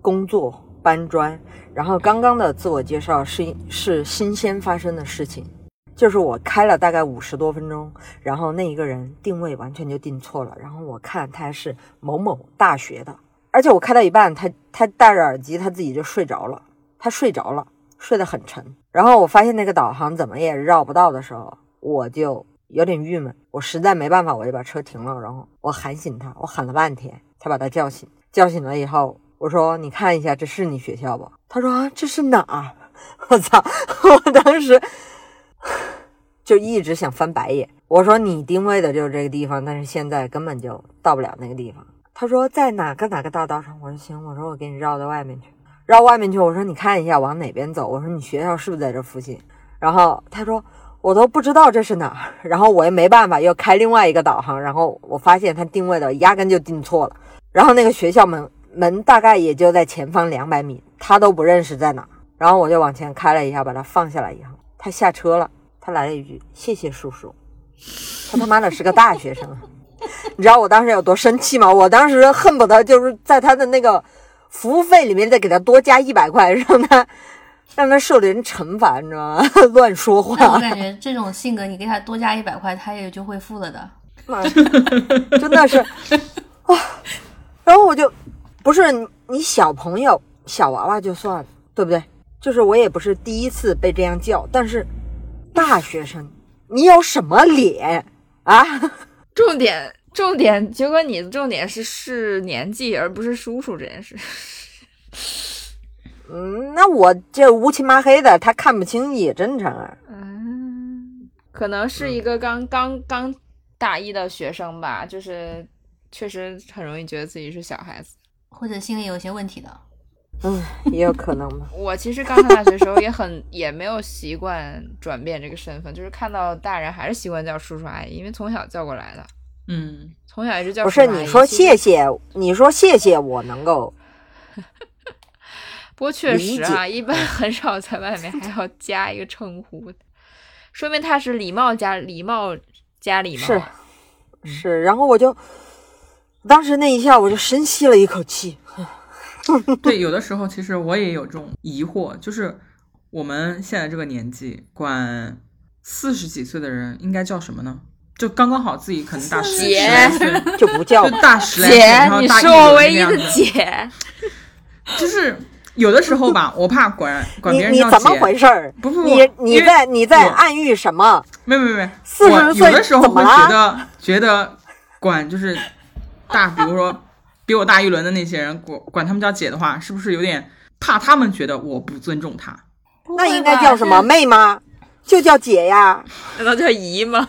工作搬砖。然后刚刚的自我介绍是是新鲜发生的事情，就是我开了大概五十多分钟，然后那一个人定位完全就定错了，然后我看他是某某大学的，而且我开到一半，他他戴着耳机，他自己就睡着了，他睡着了，睡得很沉。然后我发现那个导航怎么也绕不到的时候，我就有点郁闷，我实在没办法，我就把车停了，然后我喊醒他，我喊了半天才把他叫醒。叫醒了以后，我说：“你看一下，这是你学校不？”他说：“啊，这是哪儿？” 我操！我当时就一直想翻白眼。我说：“你定位的就是这个地方，但是现在根本就到不了那个地方。”他说：“在哪个哪个大道上？”我说：“行。”我说：“我给你绕到外面去。”绕外面去，我说你看一下往哪边走。我说你学校是不是在这附近？然后他说我都不知道这是哪儿。然后我也没办法，又开另外一个导航。然后我发现他定位的压根就定错了。然后那个学校门门大概也就在前方两百米，他都不认识在哪儿。然后我就往前开了一下，把他放下来以后，他下车了，他来了一句谢谢叔叔。他他妈的是个大学生，你知道我当时有多生气吗？我当时恨不得就是在他的那个。服务费里面再给他多加一百块，让他让他受点惩罚，你知道吗？乱说话我，感觉这种性格，你给他多加一百块，他也就会付了的。真的是啊。然后我就不是你你小朋友小娃娃就算了，对不对？就是我也不是第一次被这样叫，但是大学生，你有什么脸啊？重 点重点，结果你的重点是是年纪，而不是叔叔这件事。嗯，那我这乌漆麻黑的，他看不清也正常啊。嗯，可能是一个刚刚刚大一的学生吧，就是确实很容易觉得自己是小孩子。或者心里有些问题的。嗯，也有可能吧。我其实刚上大学的时候也很 也没有习惯转变这个身份，就是看到大人还是习惯叫叔叔阿姨，因为从小叫过来的。嗯，从小一直叫不是叔叔阿姨你说谢谢，你说谢谢，我能够不过确实啊，一般 很少在外面还要加一个称呼的，说明他是礼貌加礼貌加礼貌。是是，然后我就当时那一下我就深吸了一口气，对，有的时候其实我也有这种疑惑，就是我们现在这个年纪，管四十几岁的人应该叫什么呢？就刚刚好自己可能大十岁，就不叫就大十来岁，姐然，后你大一是我唯一的姐。就是有的时候吧，我怕管管别人叫你怎么姐回事儿？不不不，你你在你在暗喻什么？没没没，40我有岁的时候觉得觉得管就是大，比如说比我大一轮的那些人，管管他们叫姐的话，是不是有点怕他们觉得我不尊重他？那应该叫什么？妹吗？就叫姐呀。难道叫姨吗？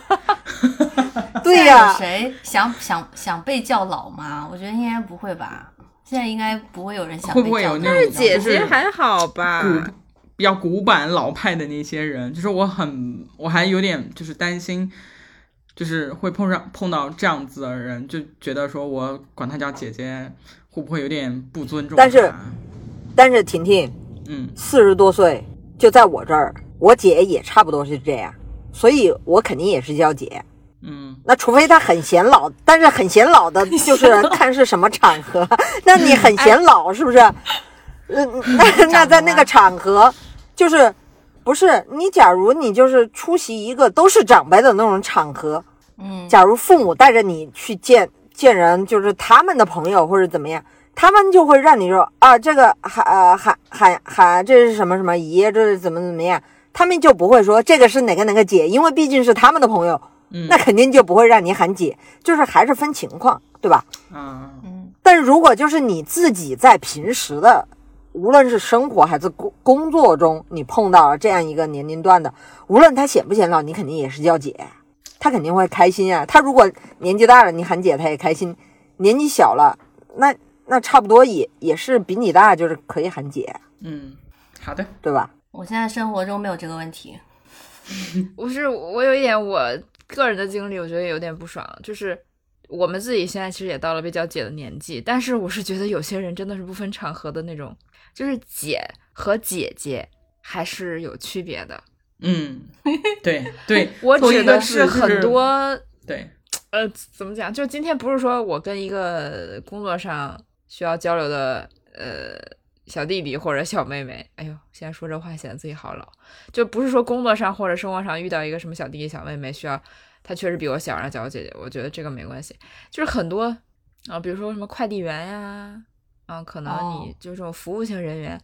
对呀，谁想想想被叫老吗？我觉得应该不会吧。现在应该不会有人想会不会有那种姐就是姐姐还好吧？古比较古板老派的那些人，就是我很我还有点就是担心，就是会碰上碰到这样子的人，就觉得说我管她叫姐姐，会不会有点不尊重？但是但是婷婷嗯四十多岁，就在我这儿，我姐也差不多是这样，所以我肯定也是叫姐。嗯那除非他很显老，但是很显老的，就是看是什么场合。那你很显老是不是？嗯，那那在那个场合，就是不是你？假如你就是出席一个都是长辈的那种场合，嗯，假如父母带着你去见见人，就是他们的朋友或者怎么样，他们就会让你说啊，这个喊呃喊喊喊这是什么什么姨，这是怎么怎么样，他们就不会说这个是哪个哪个姐，因为毕竟是他们的朋友，嗯那肯定就不会让你喊姐，就是还是分情况，对吧？嗯嗯，但是如果就是你自己在平时的，无论是生活还是工工作中，你碰到了这样一个年龄段的，无论他显不显老，你肯定也是叫姐，他肯定会开心啊。他如果年纪大了，你喊姐，他也开心；年纪小了，那那差不多也也是比你大，就是可以喊姐，嗯，好的，对吧？我现在生活中没有这个问题。不是，我有一点我个人的经历，我觉得有点不爽，就是我们自己现在其实也到了被叫姐的年纪，但是我是觉得有些人真的是不分场合的那种，就是姐和姐姐还是有区别的。嗯，对 对，我指的是很多对，呃，怎么讲？就今天不是说我跟一个工作上需要交流的呃小弟弟或者小妹妹，哎呦，现在说这话显得自己好老。就不是说工作上或者生活上遇到一个什么小弟弟小妹妹需要，他确实比我小，然后叫我姐姐，我觉得这个没关系。就是很多啊、比如说什么快递员呀，啊，可能你哦就这种服务型人员，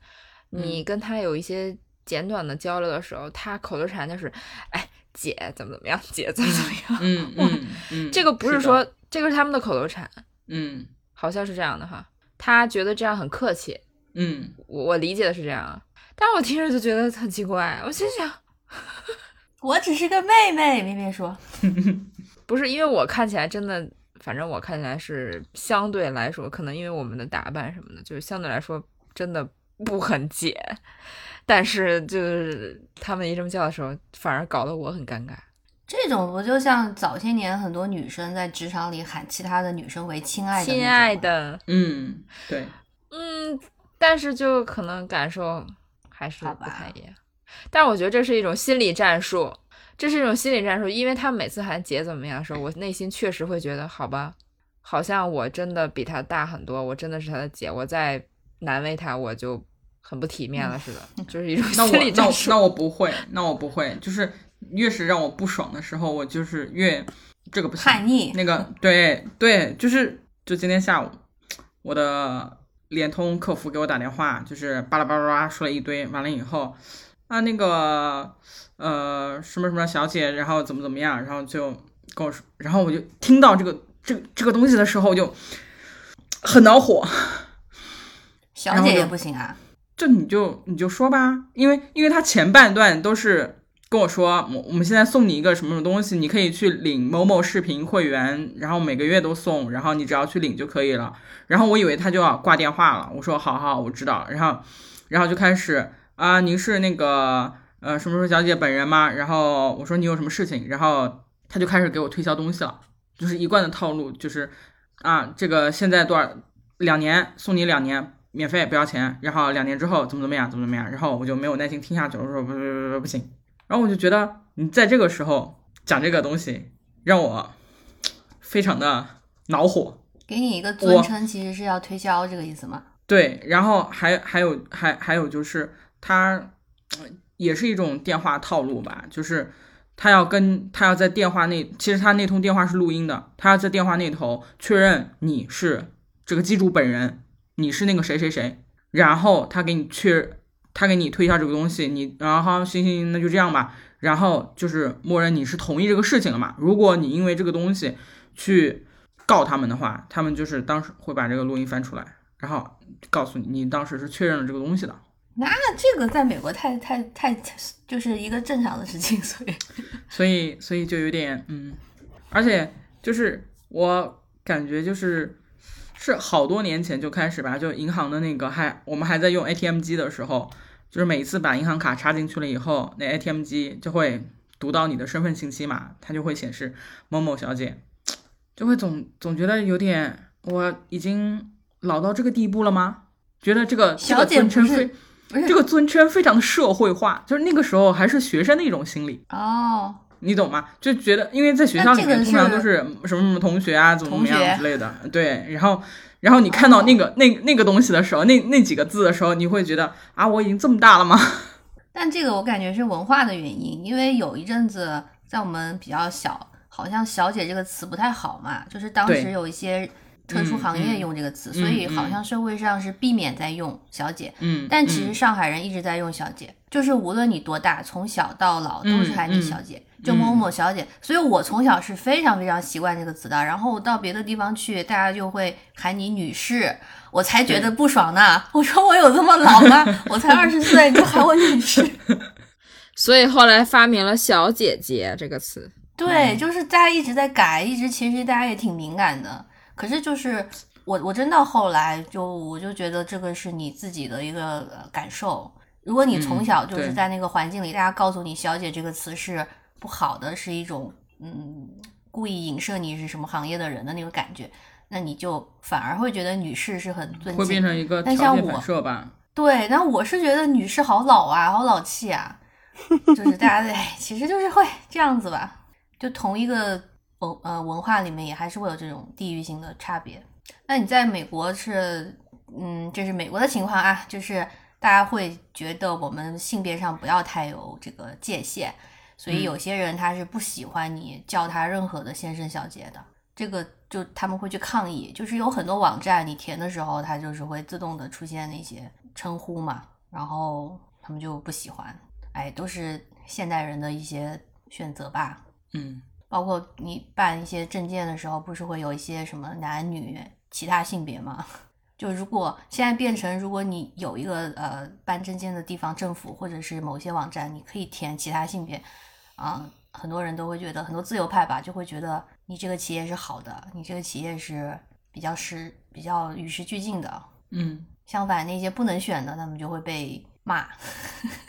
你跟他有一些简短的交流的时候，他口头禅就是，哎，姐怎么怎么样，姐怎么怎么样。嗯嗯嗯，这个不是的说这个是他们的口头禅，嗯好像是这样的哈。他觉得这样很客气，嗯我我理解的是这样啊，但是我听着就觉得很奇怪。我心想，我只是个妹妹，咩咩说。不是因为我看起来真的，反正我看起来是相对来说，可能因为我们的打扮什么的，就是相对来说真的不很姐。但是就是他们一这么叫的时候，反而搞得我很尴尬。这种不就像早些年很多女生在职场里喊其他的女生为亲爱的亲爱，的，嗯，对，嗯，但是就可能感受还是不太一样。但是我觉得这是一种心理战术，这是一种心理战术，因为他每次喊姐怎么样的时候，我内心确实会觉得，好吧，好像我真的比他大很多，我真的是他的姐，我再难为他，我就很不体面了似的，就是一种心理战术。那我不会，那我不会，就是越是让我不爽的时候，我就是越这个不行，叛逆。那个对对，就是就今天下午，我的联通客服给我打电话，就是巴拉巴拉巴拉说了一堆，完了以后啊那个呃什么什么小姐，然后怎么怎么样，然后就跟我说，然后我就听到这个这个这个东西的时候就很恼火，小姐也不行啊。这你就你就说吧，因为因为他前半段都是跟我说，我我们现在送你一个什么什么东西，你可以去领某某视频会员，然后每个月都送，然后你只要去领就可以了。然后我以为他就要挂电话了，我说好好，我知道。然后然后就开始啊，您是那个呃什么什么小姐本人吗？然后我说你有什么事情，然后他就开始给我推销东西了。就是一贯的套路，就是啊，这个现在多少两年送你两年免费不要钱，然后两年之后怎么怎么样怎么怎么样，然后我就没有耐心听下去，我说不不不不不行，然后我就觉得你在这个时候讲这个东西让我非常的恼火。给你一个尊称，其实是要推销这个意思吗？对，然后还还有还还有就是他也是一种电话套路吧，就是他要跟他要在电话那，其实他那通电话是录音的，他要在电话那头确认你是这个机主本人，你是那个谁谁谁，然后他给你确，他给你推销这个东西，你然后行行行，那就这样吧，然后就是默认你是同意这个事情了嘛。如果你因为这个东西去告他们的话，他们就是当时会把这个录音翻出来，然后告诉你你当时是确认了这个东西的。那这个在美国太太太就是一个正常的事情，所以所以所以就有点嗯，而且就是我感觉就是是好多年前就开始吧，就银行的那个还我们还在用 ATM 机的时候，就是每一次把银行卡插进去了以后，那 ATM 机就会读到你的身份信息嘛，它就会显示某某小姐，就会总总觉得有点我已经老到这个地步了吗？觉得这个这个小姐尊称非这个尊称非常的社会化，就是那个时候还是学生的一种心理，哦，你懂吗？就觉得因为在学校里面通常都是什么什么同学啊，怎么怎么样之类的，对，然后然后你看到那个、那那个东西的时候，那那几个字的时候，你会觉得啊，我已经这么大了吗？但这个我感觉是文化的原因，因为有一阵子在我们比较小，好像“小姐”这个词不太好嘛，就是当时有一些特殊嗯行业嗯用这个词，嗯所以好嗯像社会上是避免在用“小姐”。嗯，但其实嗯上海人一直在用小姐，就是无论你多大，从小到老都是喊你小姐，就某某小姐。所以我从小是非常非常习惯这个词的。然后到别的地方去，大家就会喊你女士，我才觉得不爽呢。我说我有这么老吗？我才二十岁，你就喊我女士。所以后来发明了“小姐姐”这个词。对，就是大家一直在改，一直其实大家也挺敏感的。可是就是我我真到后来就我就觉得这个是你自己的一个呃感受。如果你从嗯小就是在那个环境里，大家告诉你“小姐”这个词是不好的，是一种嗯故意影射你是什么行业的人的那个感觉，那你就反而会觉得女士是很尊敬。会变成一个但像我条件反射吧。对，但我是觉得女士好老啊，好老气啊，就是大家 哎，其实就是会这样子吧，就同一个文呃文化里面也还是会有这种地域性的差别。那你在美国是，嗯，这是美国的情况啊，就是大家会觉得我们性别上不要太有这个界限，所以嗯有些人他是不喜欢你叫他任何的先生小姐的。这个就他们会去抗议，就是有很多网站你填的时候，它就是会自动的出现那些称呼嘛，然后他们就不喜欢，哎，都是现代人的一些选择吧。嗯，包括你办一些证件的时候，不是会有一些什么男女其他性别吗？就如果现在变成，如果你有一个呃办证件的地方政府或者是某些网站，你可以填其他性别，啊、很多人都会觉得，很多自由派吧，就会觉得你这个企业是好的，你这个企业是比较时比较与时俱进的。嗯，相反，那些不能选的，他们就会被骂。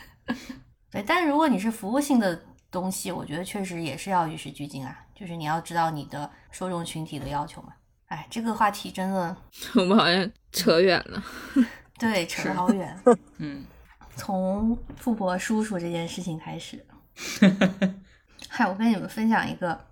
对，但是如果你是服务性的东西，我觉得确实也是要与时俱进啊，就是你要知道你的受众群体的要求嘛。哎，这个话题真的 我们好像扯远了。对扯得好远，嗯，从富婆叔叔这件事情开始。嗨，我跟你们分享一个，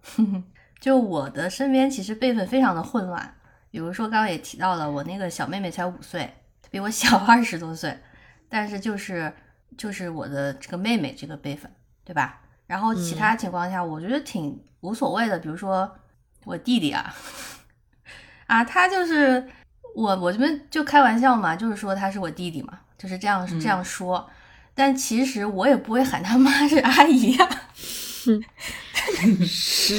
就我的身边其实辈分非常的混乱。比如说刚刚也提到了，我那个小妹妹才五岁，比我小二十多岁，但是就是就是我的这个妹妹这个辈分，对吧？然后其他情况下，我觉得挺无所谓的。比如说我弟弟啊，啊，他就是我我这边就开玩笑嘛，就是说他是我弟弟嘛，就是这样、这样说。但其实我也不会喊他妈是阿姨呀、是，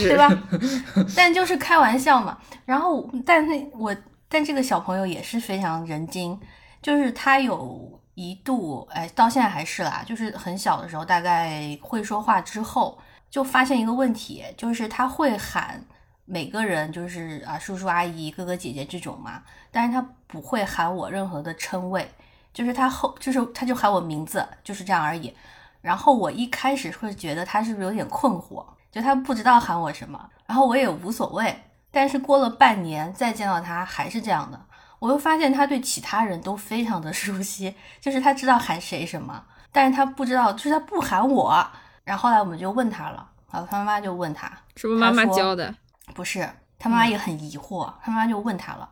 对吧？但就是开玩笑嘛。然后，但那我但这个小朋友也是非常人精，就是他有一度，哎，到现在还是啦，就是很小的时候，大概会说话之后，就发现一个问题，就是他会喊每个人，就是啊叔叔阿姨、哥哥姐姐这种嘛，但是他不会喊我任何的称谓，就是他后就是他就喊我名字，就是这样而已。然后我一开始会觉得他是不是有点困惑，就他不知道喊我什么，然后我也无所谓。但是过了半年再见到他还是这样的，我又发现他对其他人都非常的 熟悉，就是他知道喊谁什么，但是他不知道，就是他不喊我。然后后来我们就问他了，然后他妈妈就问他，是不是妈妈教的？不是，他妈妈也很疑惑，他妈妈就问他了，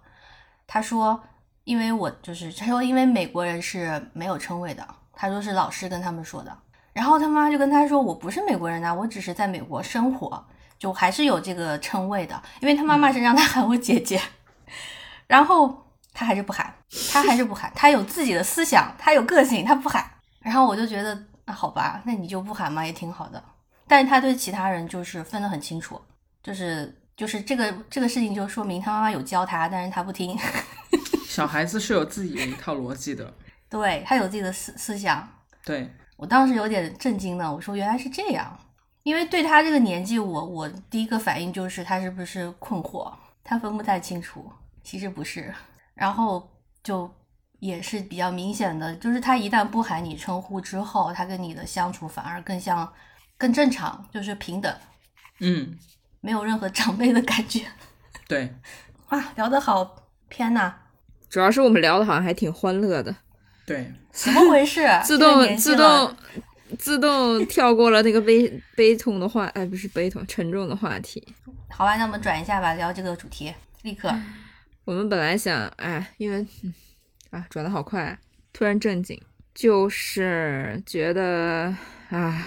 他说，因为我就是他说，因为美国人是没有称谓的，他说是老师跟他们说的，然后他妈妈就跟他说，我不是美国人呐、我只是在美国生活，就还是有这个称谓的，因为他妈妈是让他喊我姐姐，然后他还是不喊，他还是不喊，他有自己的思想，他有个性，他不喊，然后我就觉得，那好吧，那你就不喊嘛，也挺好的，但是他对其他人就是分得很清楚。就是就是这个这个事情，就说明他妈妈有教他，但是他不听。小孩子是有自己的一套逻辑的，对他有自己的思思想。对，我当时有点震惊呢，我说原来是这样。因为对他这个年纪，我我第一个反应就是他是不是困惑，他分不太清楚，其实不是。然后就也是比较明显的，就是他一旦不喊你称呼之后，他跟你的相处反而更像更正常，就是平等，嗯，没有任何长辈的感觉。对，哇，聊得好偏呐、主要是我们聊的好像还挺欢乐的，对，怎么回事？自动自动自动跳过了那个悲悲痛的话，哎，不是悲痛，沉重的话题。好吧，那我们转一下吧，聊这个主题，立刻。我们本来想，哎，因为啊，转的好快，突然正经，就是觉得啊，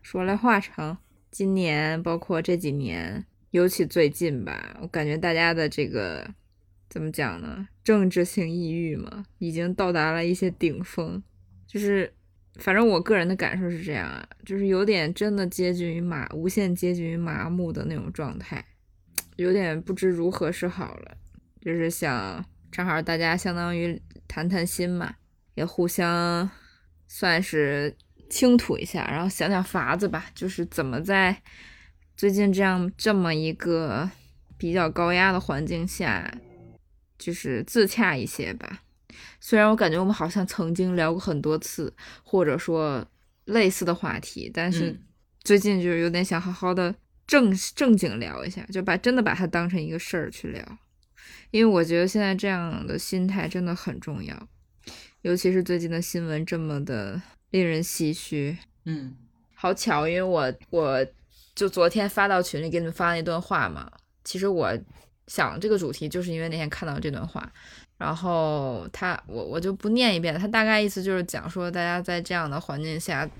说来话长。今年包括这几年，尤其最近吧，我感觉大家的这个怎么讲呢？政治性抑郁嘛，已经到达了一些顶峰。就是，反正我个人的感受是这样啊，就是有点真的接近于麻，无限接近于麻木的那种状态，有点不知如何是好了。就是想正好大家相当于谈谈心嘛，也互相算是倾吐一下，然后想想法子吧，就是怎么在最近这样这么一个比较高压的环境下，就是自洽一些吧。虽然我感觉我们好像曾经聊过很多次，或者说类似的话题，但是嗯最近就是有点想好好的正正经聊一下，就把真的把它当成一个事儿去聊。因为我觉得现在这样的心态真的很重要，尤其是最近的新闻这么的令人唏嘘。嗯好巧，因为我我就昨天发到群里给你们发了一段话嘛，其实我想这个主题就是因为那天看到这段话，然后他我我就不念一遍，他大概意思就是讲说大家在这样的环境下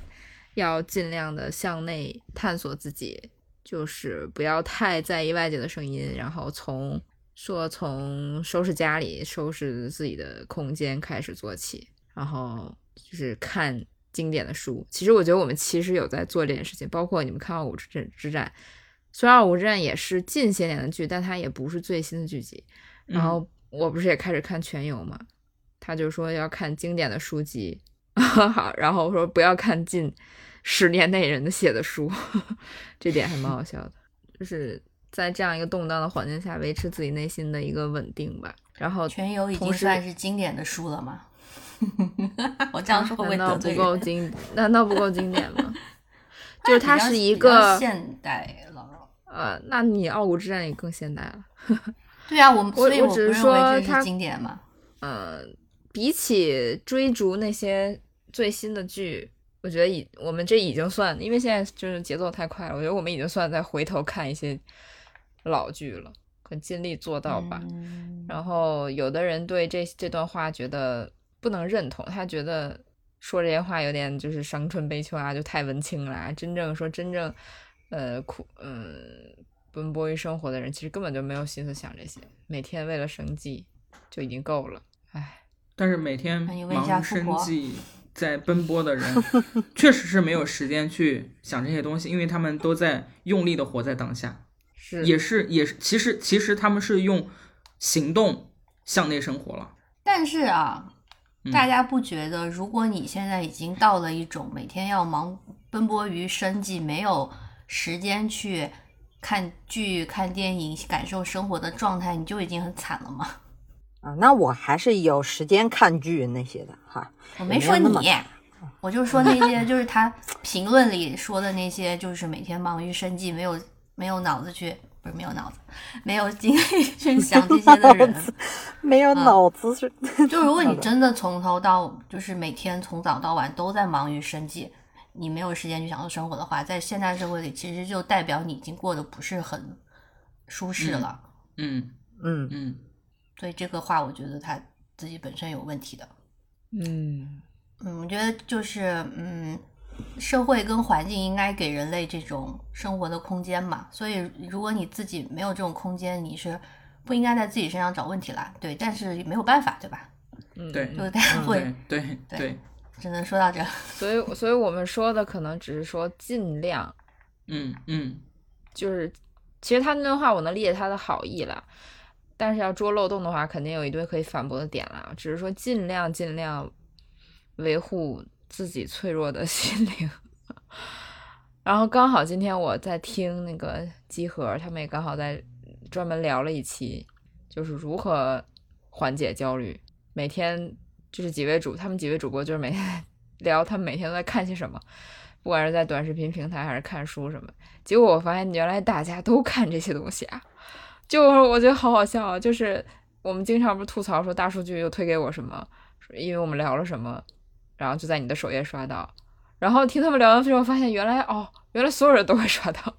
要尽量的向内探索自己，就是不要太在意外界的声音，然后从说从收拾家里、收拾自己的空间开始做起，然后就是看经典的书。其实我觉得我们其实有在做这件事情，包括你们看《二五之战》之战，虽然《二五之战》也是近些年的剧，但它也不是最新的剧集。然后我不是也开始看全游嘛，他就说要看经典的书籍，好，然后说不要看近十年内人的写的书，这点还蛮好笑的，就是在这样一个动荡的环境下，维持自己内心的一个稳定吧。然后全游已经算是经典的书了吗？我这样说会不会难道不？够经？难道不够经典吗？就是它是一个现代了。呃，那你《傲骨之战》也更现代了。对啊，我们我所以我只是说它是经典嘛。呃，比起追逐那些最新的剧，我觉得已我们这已经算，因为现在就是节奏太快了，我觉得我们已经算在回头看一些老剧了，很尽力做到吧。嗯然后有的人对这这段话觉得不能认同，他觉得说这些话有点就是伤春悲秋啊，就太文青了啊。真正说真正，呃苦嗯奔波于生活的人，其实根本就没有心思想这些，每天为了生计就已经够了。唉，但是每天那你问一下忙富婆生计 在奔波的人，确实是没有时间去想这些东西，因为他们都在用力的活在当下，是也是也是，其实其实他们是用行动向内生活了。但是啊，嗯大家不觉得，如果你现在已经到了一种每天要忙奔波于生计，没有时间去看剧、看电影、感受生活的状态，你就已经很惨了吗？啊，那我还是有时间看剧那些的哈。我没说你我就说那些，就是他 评论里说的那些，就是每天忙于生计，没有没有脑子去，不是没有脑子，没有精力去想这些的人。没有脑子是，就如果你 真的从头到，就是每天从早到晚都在忙于生计，你没有时间去享受生活的话，在现代社会里，其实就代表你已经过得不是很舒适了。嗯嗯嗯所以这个话，我觉得他自己本身有问题的。嗯嗯，我觉得就是嗯，社会跟环境应该给人类这种生活的空间嘛。所以如果你自己没有这种空间，你是不应该在自己身上找问题啦。对，但是没有办法，对吧？嗯，对就大家会、对对对对，只能说到这。所以所以我们说的可能只是说尽量，嗯嗯就是其实他那段话我能理解他的好意了，但是要捉漏洞的话，肯定有一堆可以反驳的点了。只是说尽量尽量维护自己脆弱的 心灵。然后刚好今天我在听那个集合，他们也刚好在专门聊了一期，就是如何缓解焦虑。每天就是几位主，他们几位主播就是每天 聊他们每天都在看些什么，不管是在短视频平台还是看书什么。结果我发现原来大家都看这些东西啊，就我觉得好好笑啊！就是我们经常不是吐槽说大数据又推给我什么，因为我们聊了什么，然后就在你的首页刷到，然后听他们聊完之后发现原来哦，原来所有人都会刷到，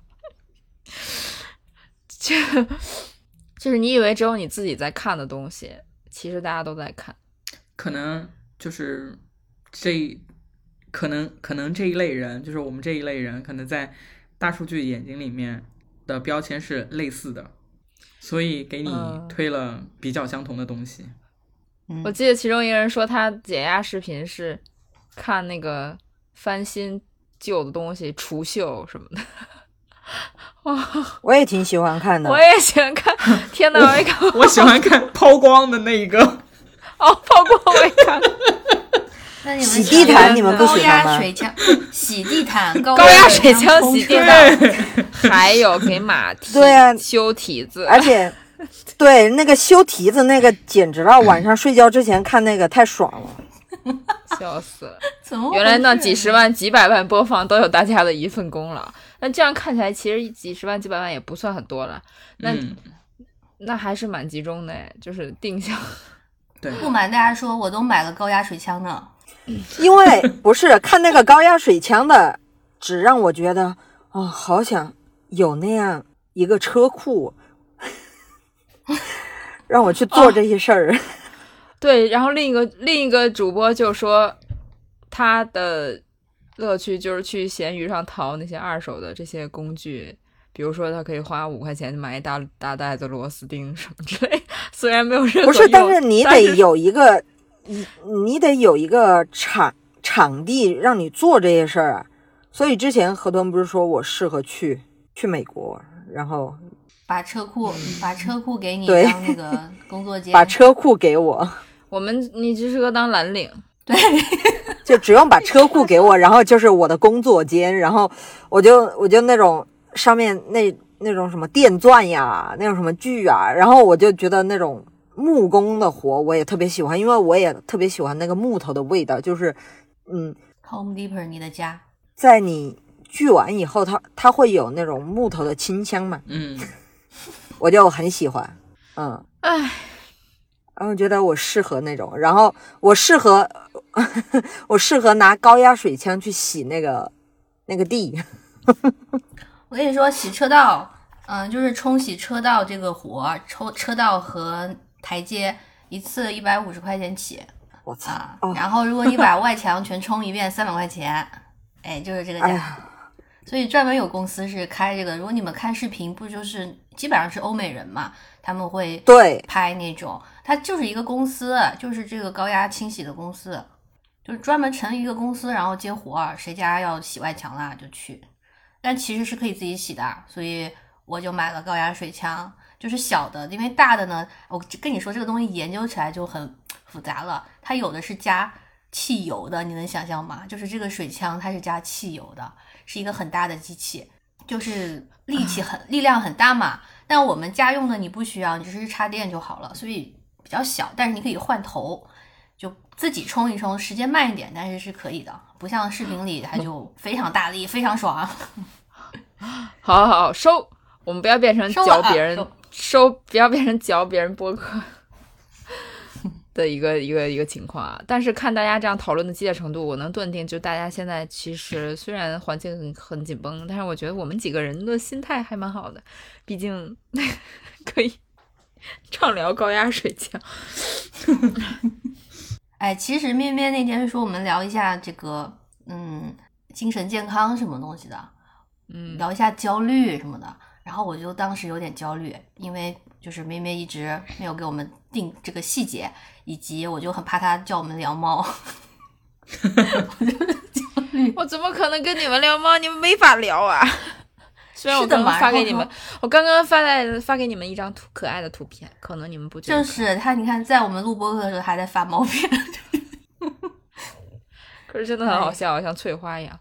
就就是你以为只有你自己在看的东西，其实大家都在看。可能就是这，可能可能这一类人，就是我们这一类人，可能在大数据眼睛里面的标签是类似的，所以给你嗯推了比较相同的东西。嗯我记得其中一个人说他解压视频是看那个翻新旧的东西、除锈什么的。哇，我也挺喜欢看的我。也喜欢看。天哪，我也看我喜欢看抛光的那一个，哦，抛光我也看。那你们洗地毯你们不高喜欢吗压水枪、洗地毯、高高压水枪洗地毯，还有给马蹄对啊修蹄子，而且，对那个修蹄子那个简直了，晚上睡觉之前看那个太爽了。笑死了。怎么原来那几十万、几百万播放都有大家的一份功劳。那这样看起来，其实几十万、几百万也不算很多了，那、嗯，那还是蛮集中的，就是定向。对，不瞒大家说，我都买了高压水枪呢。因为不是看那个高压水枪的，只让我觉得哦，好想有那样一个车库，让我去做这些事儿。对，然后另一个另一个主播就说，他的乐趣就是去闲鱼上淘那些二手的这些工具，比如说他可以花五块钱买一大大袋子螺丝钉什么之类，虽然没有任何不是，但是你得有一个，你你得有一个场场地让你做这些事儿啊。所以之前何东不是说我适合去去美国，然后把车库把车库给你对当那个 工作间，把车库给我，我们你只适合当蓝领，对就只用把车库给我，然后就是我的工作间，然后我就我就那种上面那那种什么电钻呀，那种什么锯啊，然后我就觉得那种木工的活我也特别喜欢，因为我也特别喜欢那个木头的味道，就是嗯，Home Depot 你的家，在你锯完以后，它它会有那种木头的清香嘛，嗯，我就很喜欢，嗯，唉，然后觉得我适合那种，然后我适合 我适合拿高压水枪去洗那个那个地，我跟你说，洗车道，嗯、就是冲洗车道这个活，抽车道和台阶一次一百五十块钱起我操，啊。哦然后如果你把外墙全冲一遍，三百块钱，哎，就是这个价。哎，所以专门有公司是开这个。如果你们看视频，不就是基本上是欧美人嘛，他们会对，拍那种，它就是一个公司，就是这个高压清洗的公司，就是专门成立一个公司，然后接活儿，谁家要洗外墙啦就去，但其实是可以自己洗的，所以我就买了高压水枪，就是小的，因为大的呢，我跟你说这个东西研究起来就很复杂了，它有的是加汽油的，你能想象吗？就是这个水枪它是加汽油的，是一个很大的机器，就是力气很力量很大嘛。但我们家用的你不需要，你只是插电就好了，所以比较小，但是你可以换头。就自己充一充，时间慢一点，但是是可以的，不像视频里它就非常大力，非常爽。好好好，收，我们不要变成收了啊教别人收收，不要变成教别人播客的一个一个一个情况啊。但是看大家这样讨论的激烈程度，我能断定，就大家现在其实虽然环境很很紧绷，但是我觉得我们几个人的心态还蛮好的，毕竟可以畅聊高压水枪。哎，其实咩咩那天说我们聊一下这个，嗯，精神健康什么东西的，嗯，聊一下焦虑什么的。然后我就当时有点焦虑，因为就是咩咩一直没有给我们定这个细节，以及我就很怕他叫我们聊猫。我就是焦虑。我怎么可能跟你们聊猫？你们没法聊啊！虽然我刚刚发给你们，我刚刚发在发给你们一张图可爱的图片，可能你们不觉得就？是他，你看，在我们录播课的时候还在发毛片，可是真的很好笑，像翠花一样。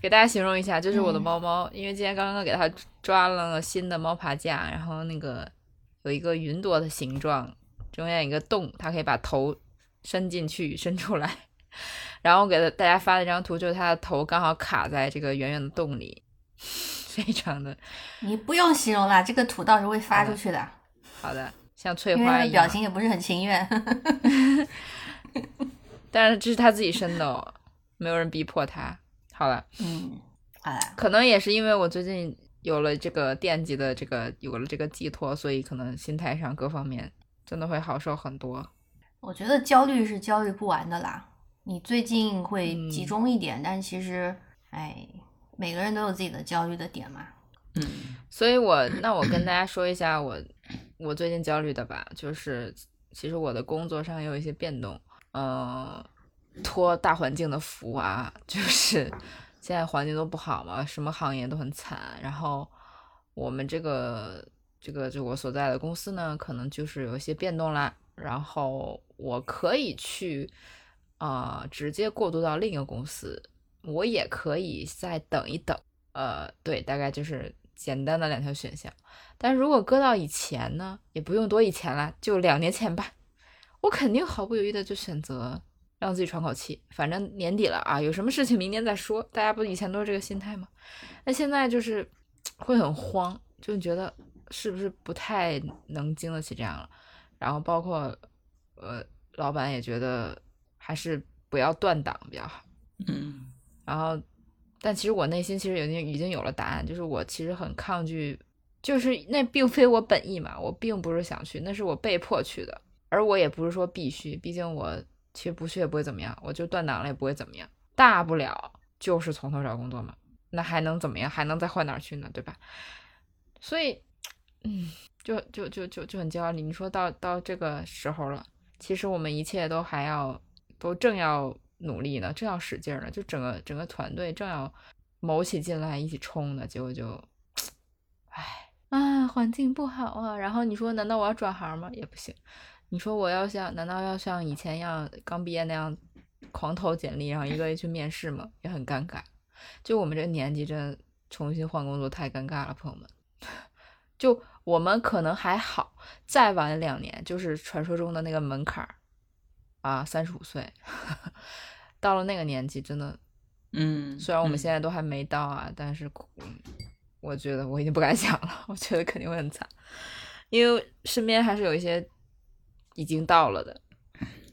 给大家形容一下，这是我的猫猫，因为今天刚刚给它抓了新的猫爬架，然后那个有一个云朵的形状，中间有一个洞，它可以把头伸进去、伸出来。然后我给它大家发了一张图，就是它的头刚好卡在这个圆圆的洞里，非常的你不用形容了，这个图到时候会发出去的，好的，像翠花一样。情也不是很情愿。但是这是他自己生的哦，没有人逼迫他。好了，嗯，好了，可能也是因为我最近有了这个惦记的这个，有了这个寄托，所以可能心态上各方面真的会好受很多。我觉得焦虑是焦虑不完的啦。你最近会嗯集中一点，但其实，哎，每个人都有自己的焦虑的点嘛。嗯所以我那我跟大家说一下我我最近焦虑的吧，就是其实我的工作上也有一些变动，呃，托大环境的福啊，就是现在环境都不好嘛，什么行业都很惨，然后我们这个这个就我所在的公司呢，可能就是有一些变动啦，然后我可以去啊、直接过渡到另一个公司，我也可以再等一等。呃，对，大概就是简单的两条选项。但如果搁到以前呢，也不用多以前了，就两年前吧，我肯定毫不犹豫的就选择让自己喘口气，反正年底了啊，有什么事情明年再说。大家不以前都是这个心态吗？那现在就是 会很慌，就觉得是不是不太能经得起这样了。然后包括呃，老板也觉得还是不要断档比较好。嗯然后，但其实我内心其实已经已经有了答案，就是我其实很抗拒，就是那并非我本意嘛，我并不是想去，那是我被迫去的，而我也不是说必须，毕竟我其实不去也不会怎么样，我就断档了也不会怎么样，大不了就是从头找工作嘛，那还能怎么样？还能再换哪儿去呢？对吧？所以，嗯，就就就就就很焦虑。你说到到这个时候了，其实我们一切都还要都正要努力呢，正要使劲呢，就整个整个团队正要卯起劲来一起冲呢，结果就，唉啊，环境不好啊。然后你说，难道我要转行吗？也不行。你说我要像，难道要像以前一样刚毕业那样狂投简历，然后一个一个去面试吗？也很尴尬。就我们这个年纪，真的重新换工作太尴尬了，朋友们。就我们可能还好，再晚两年，就是传说中的那个门槛儿啊，三十五岁，到了那个年纪，真的，嗯，虽然我们嗯现在都还没到啊，但是，嗯，我觉得我已经不敢想了，我觉得肯定会很惨，因为身边还是有一些已经到了的，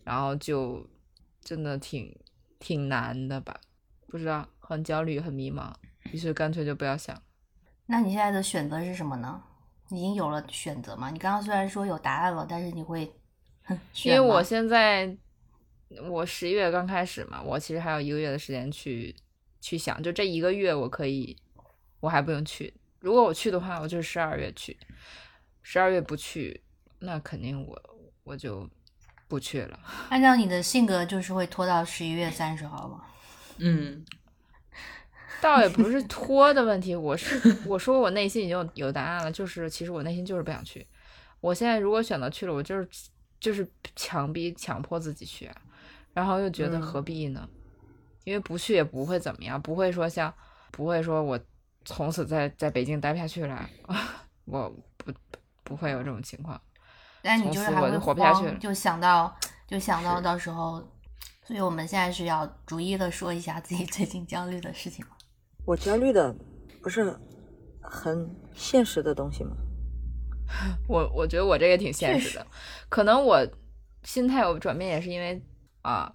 然后就真的挺挺难的吧，不知道，很焦虑，很迷茫，于是干脆就不要想。那你现在的选择是什么呢？已经有了选择吗？你刚刚虽然说有答案了，但是你会，选因为我现在我十一月刚开始嘛，我其实还有一个月的时间去去想，就这一个月我可以，我还不用去。如果我去的话，我就是十二月去；十二月不去，那肯定我我就不去了。按照你的性格，就是会拖到十一月三十号吗？嗯 倒也不是拖的问题，我是我说我内心已经有有答案了，就是其实我内心就是不想去。我现在如果选择去了，我就是就是强逼强迫自己去啊，然后又觉得嗯何必呢？因为不去也不会怎么样，不会说像不会说我从此在在北京待不下去了，我不不会有这种情况。但你就就是还会活不下去了就想到就想到到时候，所以我们现在是要逐一的说一下自己最近焦虑的事情吗？我焦虑的不是很现实的东西吗？我我觉得我这个挺现实的，可能我心态有转变也是因为啊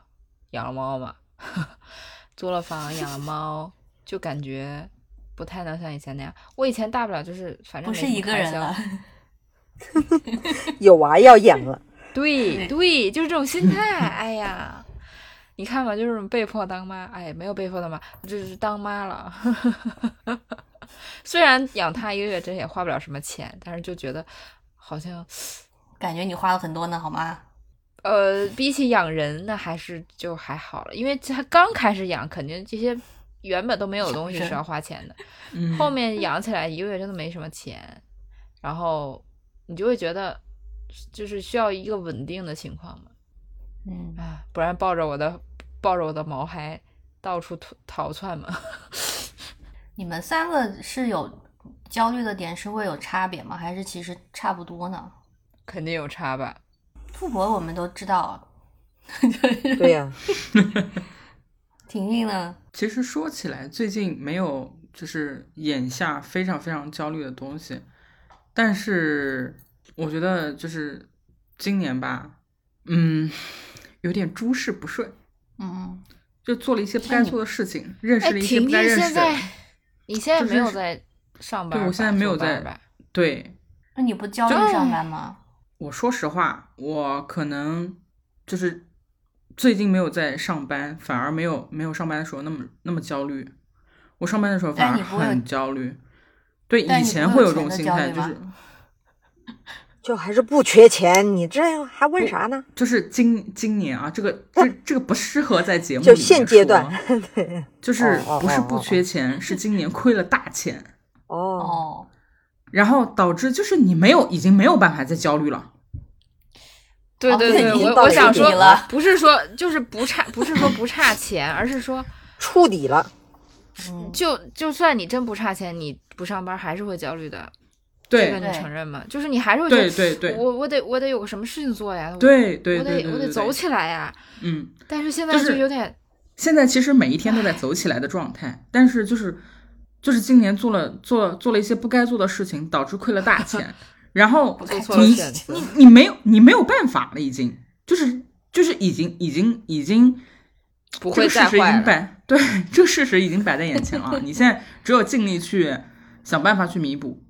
养了猫嘛，租了房养了猫，就感觉不太能像以前那样。我以前大不了就是反正不是一个人了，有娃要养了，对对，就是这种心态。哎呀，你看吧，就是被迫当妈，哎，没有被迫当妈，就是当妈了。虽然养他一个月真也花不了什么钱，但是就觉得好像感觉你花了很多呢，好吗？呃，比起养人，那还是就还好了，因为他刚开始养，肯定这些原本都没有东西是是要花钱的，嗯，后面养起来一个月真的没什么钱，然后你就会觉得就是需要一个稳定的情况嘛，嗯，啊，不然抱着我的抱着我的毛孩到处逃逃窜嘛。你们三个是有焦虑的点是会有差别吗？还是其实差不多呢？肯定有差吧？富婆我们都知道，对呀、婷婷呢？其实说起来，最近没有就是眼下非常非常焦虑的东西，但是我觉得就是今年吧，嗯，有点诸事不顺，嗯，就做了一些不该做的事情，认识哎，了一些不该认识的现在人。你现在没有在上班吧？对我现在没有在？对，那你不焦虑上班吗？我说实话，我可能就是最近没有在上班，反而没有没有上班的时候那么那么焦虑。我上班的时候反而很焦虑。对，以前会有这种心态，就是 就还是不缺钱，你这还问啥呢？就是今今年啊，这个 这这个不适合在节目就里面说现阶段，就是不是不缺钱，是今年亏了大钱，哦，哦，然后导致就是你没有已经没有办法再焦虑了。哦对对对，我我想说，不是说就是不差，不是说不差钱，而是说触底了，嗯，就就算你真不差钱，你不上班还是会焦虑的，对这个你承认吗？就是你还是会觉得，对对对我我得我得有个什么事情做呀，我对对我得我得走起来呀。嗯。但是现在就有点，现在其实每一天都在走起来的状态，但是就是就是今年做了做了做了一些不该做的事情，导致亏了大钱，然后做错了你你你没有你没有办法了，已经就是就是已经已经已经不会这个事实已再坏了。经摆对这个事实已经摆在眼前了，你现在只有尽力去想办法去弥补，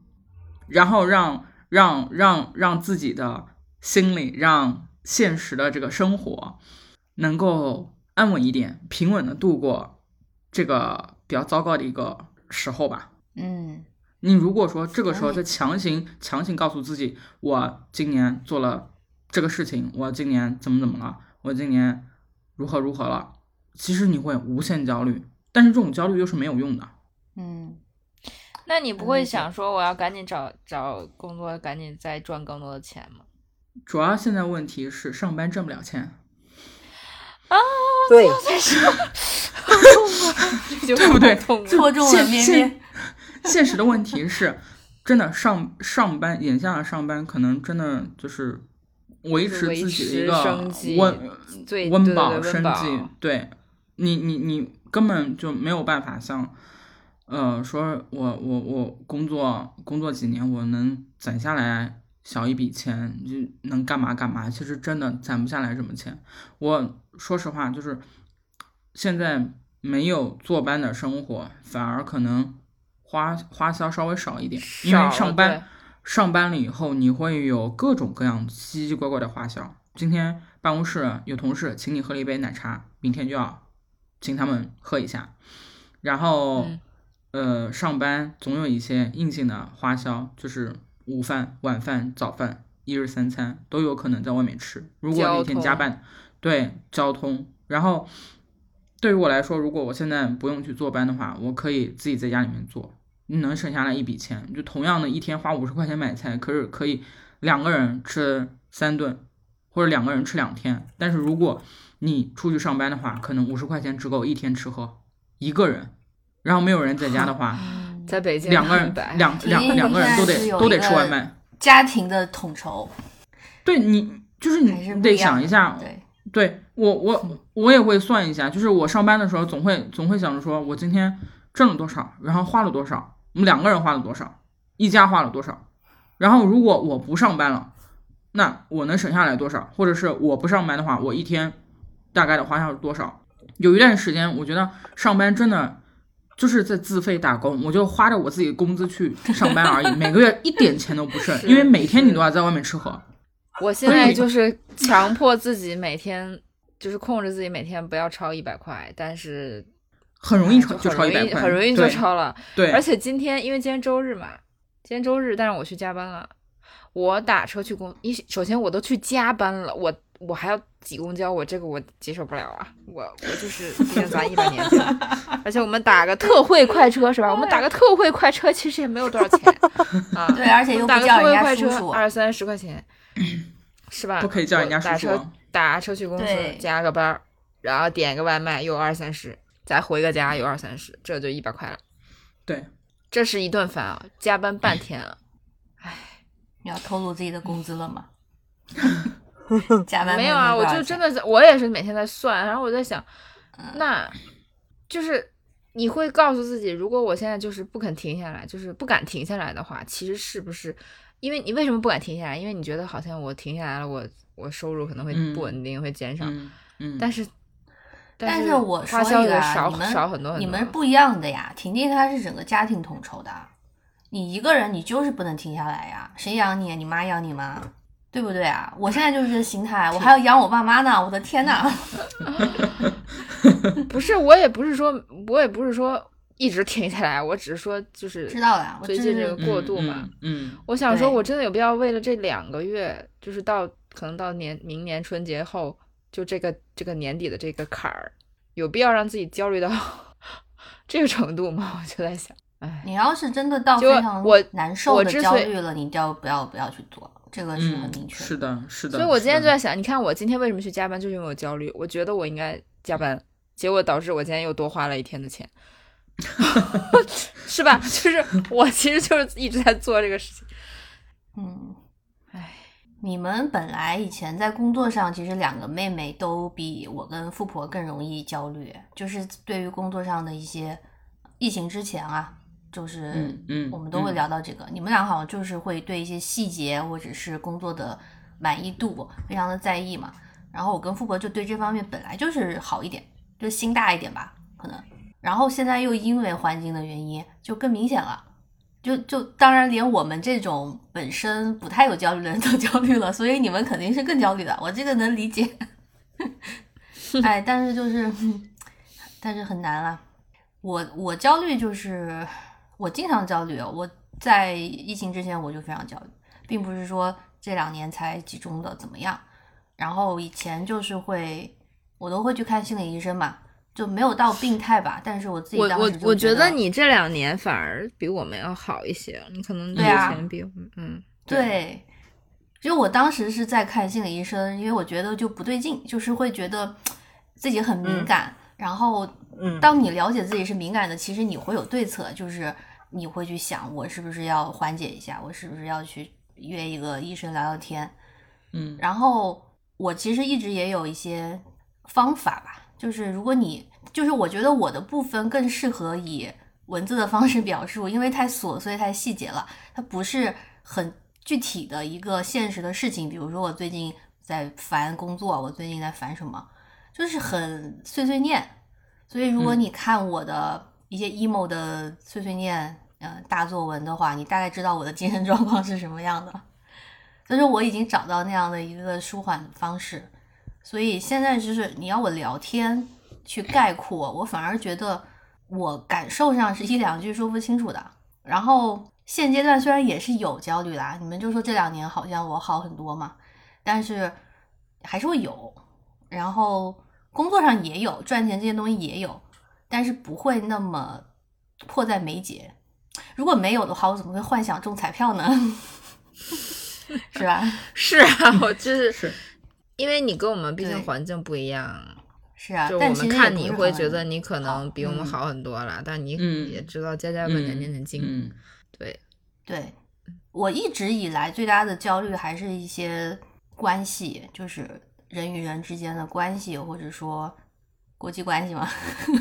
然后让让让让自己的心理让现实的这个生活能够安稳一点，平稳的度过这个比较糟糕的一个时候吧。嗯，你如果说这个时候再强行强行告诉自己，我今年做了这个事情，我今年怎么怎么了，我今年如何如何了，其实你会无限焦虑，但是这种焦虑又是没有用的。嗯，那你不会想说我要赶紧找找工作，赶紧再赚更多的钱吗？主要现在问题是上班挣不了钱，对，对 对不对痛戳中了现现面面。现实的问题是，真的上上班眼下的上班可能真的就是维持自己的一个温温饱生计，对你你你根本就没有办法像，呃，说我我我工作工作几年，我能攒下来小一笔钱，就能干嘛干嘛。其实真的攒不下来什么钱。我说实话，就是现在没有坐班的生活，反而可能花花销稍微少一点，因为上班上班了以后，你会有各种各样奇奇怪怪的花销。今天办公室有同事请你喝了一杯奶茶，明天就要请他们喝一下。然后，嗯呃，上班总有一些硬性的花销，就是午饭、晚饭、早饭、一日三餐都有可能在外面吃。如果那天加班，对交通，然后对于我来说，如果我现在不用去坐班的话，我可以自己在家里面做，能省下来一笔钱。就同样的一天花五十块钱买菜，可是可以两个人吃三顿，或者两个人吃两天。但是如果你出去上班的话，可能五十块钱只够一天吃喝一个人，然后没有人在家的话，在北京两个人两两两个人都得都得吃外卖。家庭的统筹。对你就是还是你得想一下，对，对我我我也会算一下，就是我上班的时候总会总会想着说，我今天挣了多少，然后花了多少，我们两个人花了多少，一家花了多少，然后如果我不上班了，那我能省下来多少，或者是我不上班的话，我一天大概的花销是多少？有一段时间，我觉得上班真的就是在自费打工，我就花着我自己的工资去上班而已，每个月一点钱都不剩，因为每天你都要在外面吃喝。我现在就是强迫自己每天，就是控制自己每天不要超一百块，但是很容易超就超一百块，很容易就超了。对，而且今天因为今天周日嘛，今天周日，但是我去加班了。我打车去公，一首先我都去加班了，我我还要挤公交，我这个我接受不了啊！我我就是毕竟咱一百年前，而且我们打个特惠快车是吧？我们打个特惠快车其实也没有多少钱啊。对，而且又打个特惠快车二三十块钱。是吧？不可以叫人家打车打车去公司加个班，然后点个外卖又二三十，再回个家又二三十，这就一百块了。对，这是一顿饭啊，加班半天啊，唉，你要透露自己的工资了吗？加班没有啊，我就真的是我也是每天在算，然后我在想，那就是你会告诉自己，如果我现在就是不肯停下来，就是不敢停下来的话，其实是不是？因为你为什么不敢停下来？因为你觉得好像我停下来了，我我收入可能会不稳定，会减少。嗯，但是但是我花销也少少很多。你们不一样的呀，婷婷她是整个家庭统筹的，你一个人你就是不能停下来呀。谁养你？你妈养你吗？对不对啊？我现在就是这心态，我还要养我爸妈呢。我的天呐！不是，我也不是说，我也不是说。一直停下来，我只是说，就是知道了，最近这个过渡嘛。嗯，我想说，我真的有必要为了这两个月，就是到可能到年明年春节后，就这个这个年底的这个坎儿，有必要让自己焦虑到 这个程度吗？我就在想，哎，你要是真的到非常我难受的焦虑了，你就不要不要去做，这个是很明确。是的，是的。所以我今天就在想，你看我今天为什么去加班，就是因为我焦虑，我觉得我应该加班，结果导致我今天又多花了一天的钱。是吧？就是我其实就是一直在做这个事情。嗯，哎，你们本来以前在工作上，其实两个妹妹都比我跟富婆更容易焦虑，就是对于工作上的一些疫情之前啊，就是嗯，我们都会聊到这个。你们俩好像就是会对一些细节或者是工作的满意度非常的在意嘛。然后我跟富婆就对这方面本来就是好一点，就心大一点吧，可能。然后现在又因为环境的原因，就更明显了，就就当然连我们这种本身不太有焦虑的人都 焦虑了，所以你们肯定是更焦虑的，我这个能理解。哎，但是就是，但是很难了。我我焦虑就是我经常焦虑，我在疫情之前我就非常焦虑，并不是说这两年才集中的怎么样。然后以前就是会，我都会去看心理医生嘛。就没有到病态吧，但是我自己我我我觉得你这两年反而比我们要好一些，你可能以前比嗯对，就我当时是在看心理医生，因为我觉得就不对劲，就是会觉得自己很敏感，然后当你了解自己是敏感的，其实你会有对策，就是你会去想我是不是要缓解一下，我是不是要去约一个医生聊聊天，嗯，然后我其实一直也有一些方法吧。就是如果你就是我觉得我的部分更适合以文字的方式表述，因为太琐碎太细节了，它不是很具体的一个现实的事情。比如说我最近在烦工作，我最近在烦什么，就是很碎碎念。所以如果你看我的一些 emo 的碎碎念，嗯，大作文的话，你大概知道我的精神状况是什么样的。所以说我已经找到那样的一个舒缓方式。所以现在就是你要我聊天去概括，我反而觉得我感受上是一两句说不清楚的。然后现阶段虽然也是有焦虑啦，你们就说这两年好像我好很多嘛，但是还是会有。然后工作上也有，赚钱这些东西也有，但是不会那么迫在眉睫。如果没有的话，我怎么会幻想中彩票呢？是吧？是啊，我就是是。因为你跟我们毕竟环境不一样，是啊，就我们看你会觉得你可能比我们好很多了，但你也知道家家本年年的经，对对，我一直以来最大的焦虑还是一些关系，就是人与人之间的关系，或者说国际关系嘛，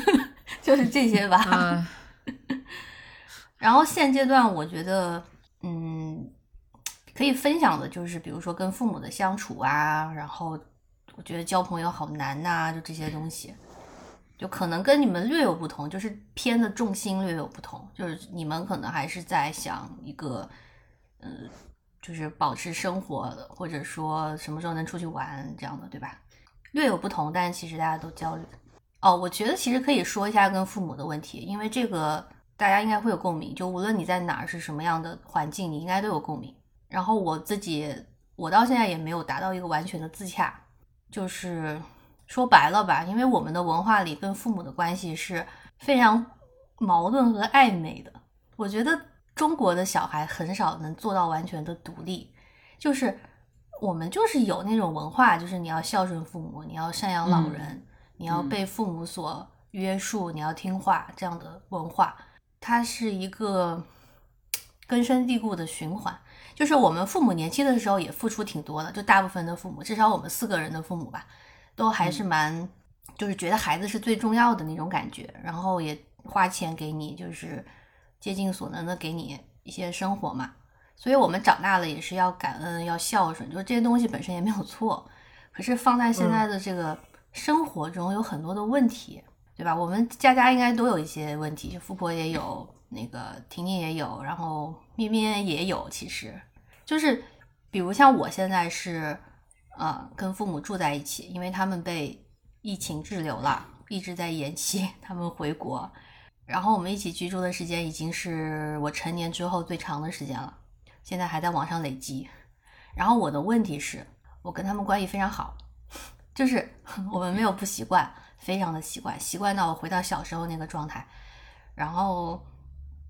就是这些吧。啊，然后现阶段我觉得，嗯，可以分享的就是，比如说跟父母的相处啊，然后我觉得交朋友好难呐、就这些东西，就可能跟你们略有不同，就是偏的重心略有不同，就是你们可能还是在想一个，呃，就是保持生活，或者说什么时候能出去玩这样的，对吧？略有不同，但其实大家都焦虑。哦，我觉得其实可以说一下跟父母的问题，因为这个大家应该会有共鸣。就无论你在哪儿是什么样的环境，你应该都有共鸣。然后我自己，我到现在也没有达到一个完全的自洽，就是说白了吧，因为我们的文化里跟父母的关系是非常矛盾和暧昧的。我觉得中国的小孩很少能做到完全的独立，就是我们就是有那种文化，就是你要孝顺父母，你要赡养老人，你要被父母所约束，你要听话这样的文化，它是一个根深蒂固的循环。就是我们父母年轻的时候也付出挺多的，就大部分的父母，至少我们四个人的父母吧，都还是蛮，就是觉得孩子是最重要的那种感觉，然后也花钱给你，就是竭尽所能的给你一些生活嘛。所以我们长大了也是要感恩，要孝顺，就是这些东西本身也没有错。可是放在现在的这个生活中，有很多的问题，对吧？我们家家应该都有一些问题，就富婆也有，那个婷婷也有，然后咩咩也有。其实就是，比如像我现在是，呃，跟父母住在一起，因为他们被疫情滞留了，一直在延期 他们回国，然后我们一起居住的时间已经是我成年之后最长的时间了，现在还在往上累积。然后我的问题是，我跟他们关系非常好，就是 我们没有不习惯，非常的习惯，习惯到我回到小时候那个状态。然后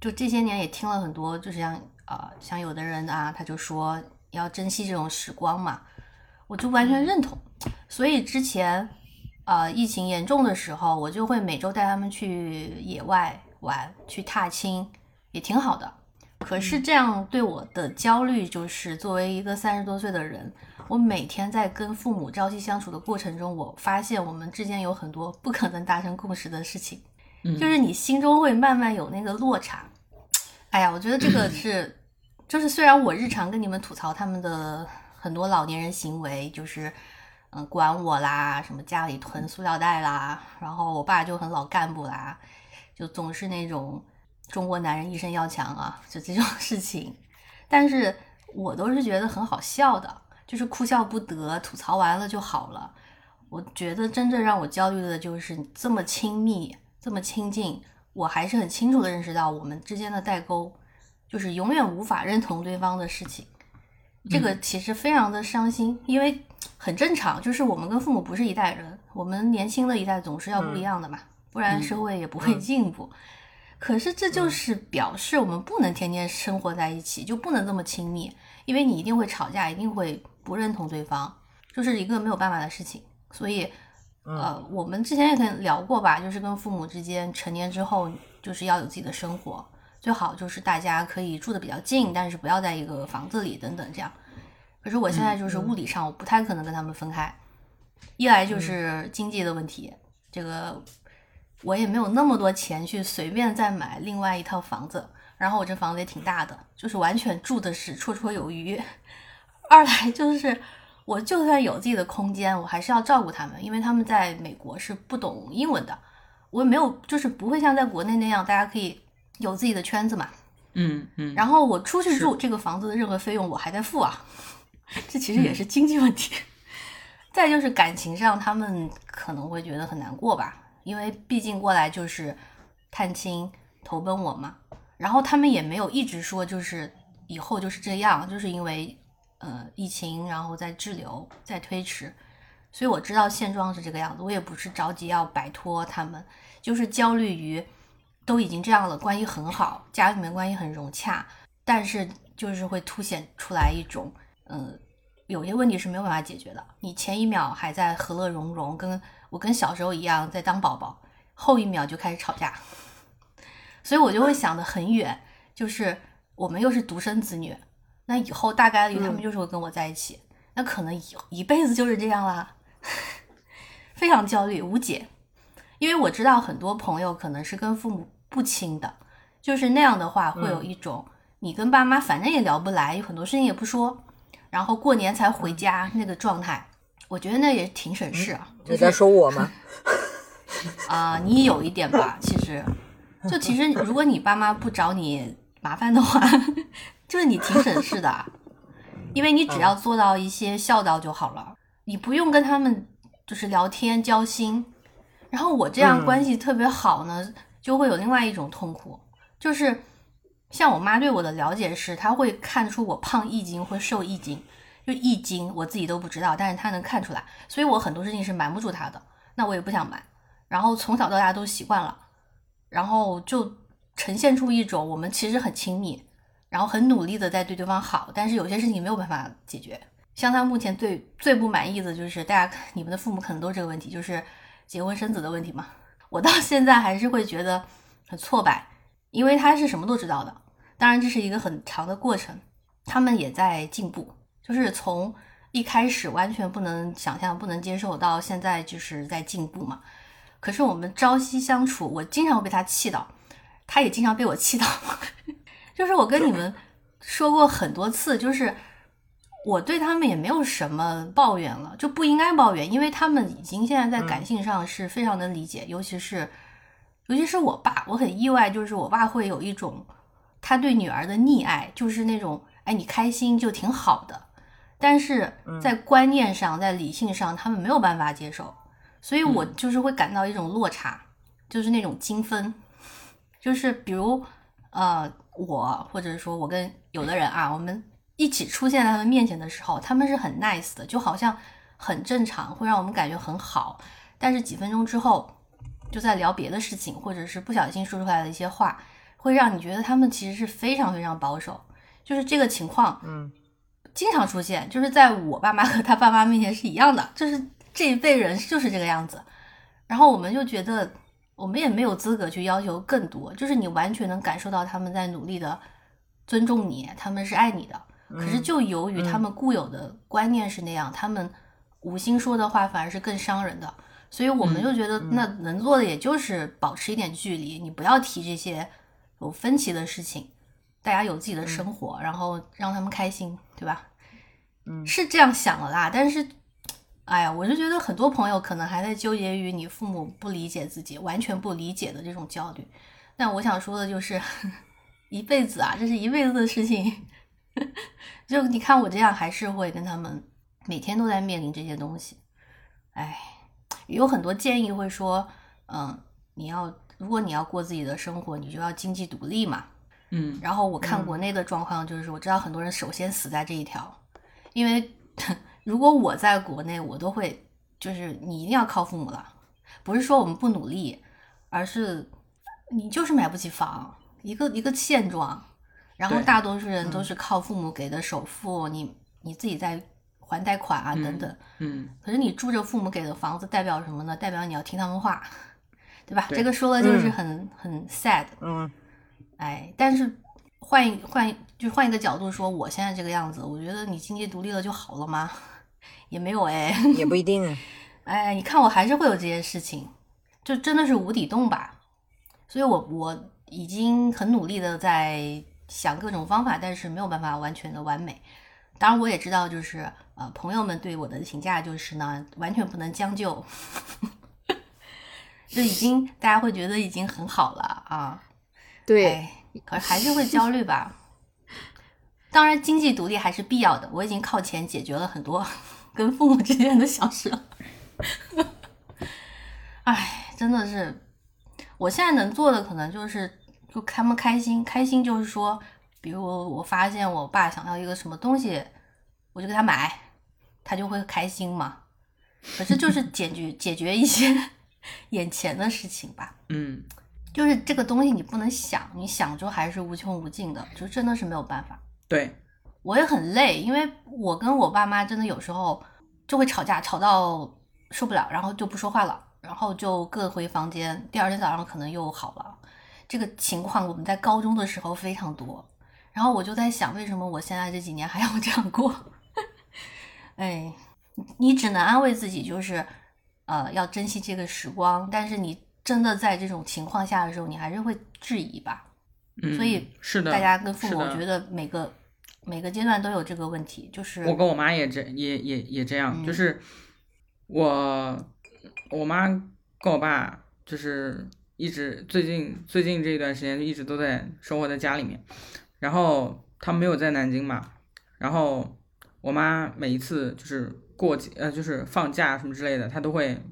就这些年也听了很多，就是像呃像有的人啊，他就说要珍惜这种时光嘛，我就完全认同。所以之前呃疫情严重的时候，我就会每周带他们去野外玩，去踏青，也挺好的。可是这样对我的焦虑，就是作为一个三十多岁的人，我每天在跟父母朝夕相处的过程中，我发现我们之间有很多不可能达成共识的事情，嗯就是你心中会慢慢有那个落差。哎呀，我觉得这个 是，就是虽然我日常跟你们吐槽他们的很多老年人行为，就是嗯管我啦，什么家里囤塑料袋啦，然后我爸就很老干部啦，就总是那种中国男人一身要强啊，就这种 事情。但是我都是觉得很好笑的，就是哭笑不得，吐槽完了就好了。我觉得真正让我焦虑的就是这么亲密，这么亲近，我还是很清楚的认识到我们之间的代沟，就是永远无法认同对方的事情。这个其实非常的伤心，因为很正常，就是我们跟父母不是一代人，我们年轻的一代总是要不一样的嘛，不然社会也不会进步。可是这就是表示我们不能天天生活在一起，就不能这么亲密，因为你一定会吵架，一定会不认同对方，就是一个没有办法的事情。所以，呃，我们之前也可能聊过吧，就是跟父母之间成年之后，就是要有自己的生活，最好就是大家可以住的比较近，但是不要在一个房子里等等这样。可是我现在就是物理上我不太可能跟他们分开，一来就是经济的问题，这个我也没有那么多钱去随便再买另外一套房子，然后我这房子也挺大的，就是完全住的是绰绰有余。二来就是我就算有自己的空间，我还是要照顾他们，因为他们在美国是不懂英文的，我也没有就是不会像在国内那样，大家可以有自己的圈子嘛。嗯嗯，然后我出去住这个房子的任何费用我还在付啊，这其实也是经济问题。再就是感情上，他们可能会觉得很难过吧，因为毕竟过来就是探亲投奔我嘛。然后他们也没有一直说就是以后就是这样，就是因为呃疫情，然后再滞留、在推迟，所以我知道现状是这个样子。我也不是着急要摆脱他们，就是焦虑于都已经这样了，关系很好，家里面关系很融洽，但是就是会凸显出来一种呃。有些问题是没有办法解决的。你前一秒还在和乐融融，跟我跟小时候一样在当宝宝，后一秒就开始吵架，所以我就会想的很远，就是我们又是独生子女，那以后大概率他们就是会跟我在一起，那可能以一辈子就是这样啦。非常焦虑无解。因为我知道很多朋友可能是跟父母不亲的，就是那样的话会有一种你跟爸妈反正也聊不来，有很多事情也不说，然后过年才回家那个状态，我觉得那也挺省事啊。你在说我吗？啊、你有一点吧，其实，就其实如果你爸妈不找你麻烦的话，就是你挺省事的啊，因为你只要做到一些孝道就好了，你不用跟他们就是聊天交心。然后我这样嗯关系特别好呢，就会有另外一种痛苦，就是像我妈对我的了解是，她会看出我胖一斤或瘦一斤，就一斤我自己都不知道，但是她能看出来，所以我很多事情是瞒不住她的，那我也不想瞒。然后从小到大都习惯了，然后就呈现出一种我们其实很亲密，然后很努力的在对对方好，但是有些事情没有办法解决。像她目前最最不满意的就是大家你们的父母可能都这个问题，就是结婚生子的问题嘛。我到现在还是会觉得很挫败，因为他是什么都知道的，当然这是一个很长的过程，他们也在进步，就是从一开始完全不能想象、不能接受到现在就是在进步嘛。可是我们朝夕相处，我经常会被他气到，他也经常被我气到。就是我跟你们说过很多次，就是我对他们也没有什么抱怨了，就不应该抱怨，因为他们已经现在在感性上是非常能理解，尤其是尤其是我爸，我很意外，就是我爸会有一种他对女儿的溺爱，就是那种哎你开心就挺好的，但是在观念上，在理性上，他们没有办法接受。所以我就是会感到一种落差，就是那种精分，就是比如呃我或者说我跟有的人啊，我们一起出现在他们面前的时候，他们是很 nice 的，就好像很正常，会让我们感觉很好。但是几分钟之后，就在聊别的事情，或者是不小心说出来的一些话，会让你觉得他们其实是非常非常保守。就是这个情况，嗯，经常出现，就是在我爸妈和他爸妈面前是一样的，就是这一辈人就是这个样子。然后我们就觉得，我们也没有资格去要求更多，就是你完全能感受到他们在努力的尊重你，他们是爱你的。可是就由于他们固有的观念是那样，他们无心说的话反而是更伤人的，所以我们就觉得那能做的也就是保持一点距离，你不要提这些有分歧的事情，大家有自己的生活，然后让他们开心，对吧？嗯是这样想的啦，但是，哎呀，我就觉得很多朋友可能还在纠结于你父母不理解自己，完全不理解的这种焦虑。但我想说的就是，一辈子啊，这是一辈子的事情。就你看我这样，还是会跟他们每天都在面临这些东西。哎，有很多建议会说，嗯，你要如果你要过自己的生活，你就要经济独立嘛。嗯然后我看国内的状况，就是我知道很多人首先死在这一条，因为 如果我在国内，我都会就是你一定要靠父母了，不是说我们不努力，而是你就是买不起房，一个一个现状。然后大多数人都是靠父母给的首付，你你自己在还贷款啊等等。嗯可是你住着父母给的房子，代表什么呢？代表你要听他们话，对吧？对这个说了就是嗯很、很 sad。嗯哎，但是换一换一就换一个角度说，我现在这个样子，我觉得你经济独立了就好了吗？也没有哎，也不一定啊。哎，你看我还是会有这些事情，就真的是无底洞吧。所以我我已经很努力的在想各种方法，但是没有办法完全的完美。当然，我也知道，就是呃，朋友们对我的评价就是呢，完全不能将就，就已经大家会觉得已经很好了啊。对，哎，可是还是会焦虑吧。当然，经济独立还是必要的。我已经靠钱解决了很多跟父母之间的小事了。哎，真的是，我现在能做的可能就是就他们开心，开心就是说，比如我发现我爸想要一个什么东西，我就给他买，他就会开心嘛。可是就是解决 解决一些 眼前的事情吧。嗯就是这个东西你不能想，你想就还是无穷无尽的，就真的是没有办法。对，我也很累，因为我跟我爸妈真的有时候就会吵架，吵到受不了，然后就不说话了，然后就各回房间，第二天早上可能又好了。这个情况我们在高中的时候非常多，然后我就在想，为什么我现在这几年还要这样过？哎，你只能安慰自己，就是呃要珍惜这个时光。但是你真的在这种情况下的时候，你还是会质疑吧。嗯，所以是的，大家跟父母，我觉得每个每个阶段都有这个问题，就是我跟我妈也这也也也这样，嗯就是我我妈跟我爸就是一直最近最近这一段时间就一直都在生活在家里面，然后他们没有在南京嘛，然后我妈每一次就是过节呃就是放假什么之类的，他都会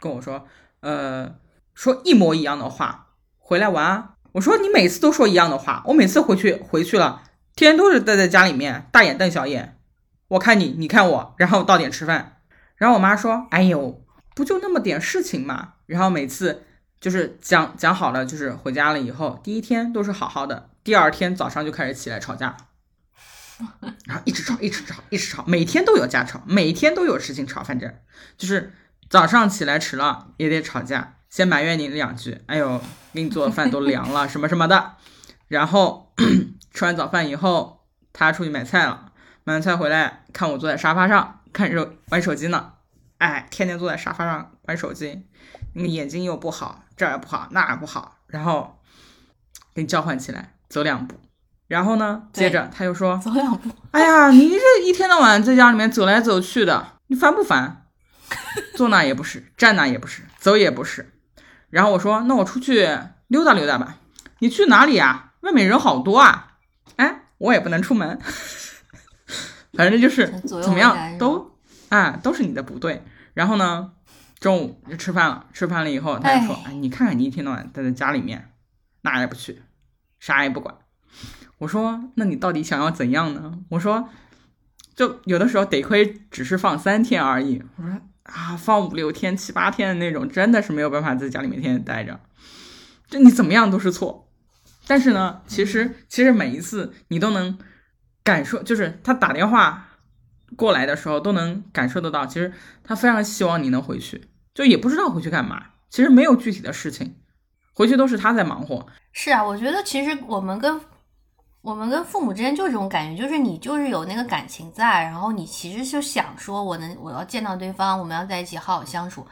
跟我说呃说一模一样的话，回来玩啊。我说你每次都说一样的话，我每次回去回去了，天天都是待在家里面大眼瞪小眼，我看你，你看我，然后到点吃饭。然后我妈说：“哎呦，不就那么点事情嘛。”然后每次就是讲讲好了，就是回家了以后，第一天都是好好的，第二天早上就开始起来吵架，然后一直吵，一直吵，一直吵，每天都有架吵，每天都有事情吵，反正就是早上起来迟了也得吵架，先埋怨你两句，哎呦，给你做的饭都凉了，什么什么的。然后 吃完早饭以后，他出去买菜了，买完菜回来看我坐在沙发上看手玩手机呢，哎，天天坐在沙发上玩手机，那个眼睛又不好，这儿也不好，那儿也不好，然后给你叫唤起来，走两步，然后呢，接着他又说，走两步，哎呀，你这一天到晚在家里面走来走去的，你烦不烦？坐那也不是，站那也不是，走也不是。然后我说，那我出去溜达溜达吧。你去哪里呀？外面人好多啊。哎，我也不能出门。反正就是怎么样都，啊，都是你的不对。然后呢，中午就吃饭了，吃饭了以后，他就说，哎，你看看你一天到晚待在家里面，哪也不去，啥也不管。我说，那你到底想要怎样呢？我说，就有的时候得亏只是放三天而已。我说啊，放五六天、七八天的那种，真的是没有办法在家里面天天待着。就你怎么样都是错。但是呢，其实其实每一次你都能感受，就是他打电话过来的时候，都能感受得到，其实他非常希望你能回去，就也不知道回去干嘛。其实没有具体的事情，回去都是他在忙活。是啊，我觉得其实我们跟我们跟父母之间就这种感觉，就是你就是有那个感情在，然后你其实就想说我能我要见到对方，我们要在一起好好相处，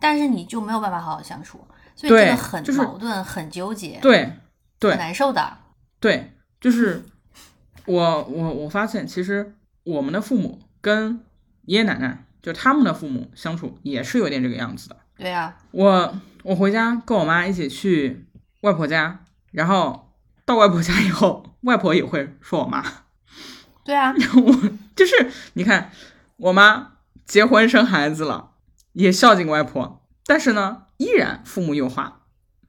但是你就没有办法好好相处，所以这个很就是矛盾，很纠结，对对很难受的。对，就是我我我发现，其实我们的父母跟爷爷奶奶，就他们的父母相处也是有点这个样子的。对啊，我我回家跟我妈一起去外婆家，然后到外婆家以后，外婆也会说我妈，对啊，我就是你看，我妈结婚生孩子了，也孝敬外婆，但是呢，依然父母有话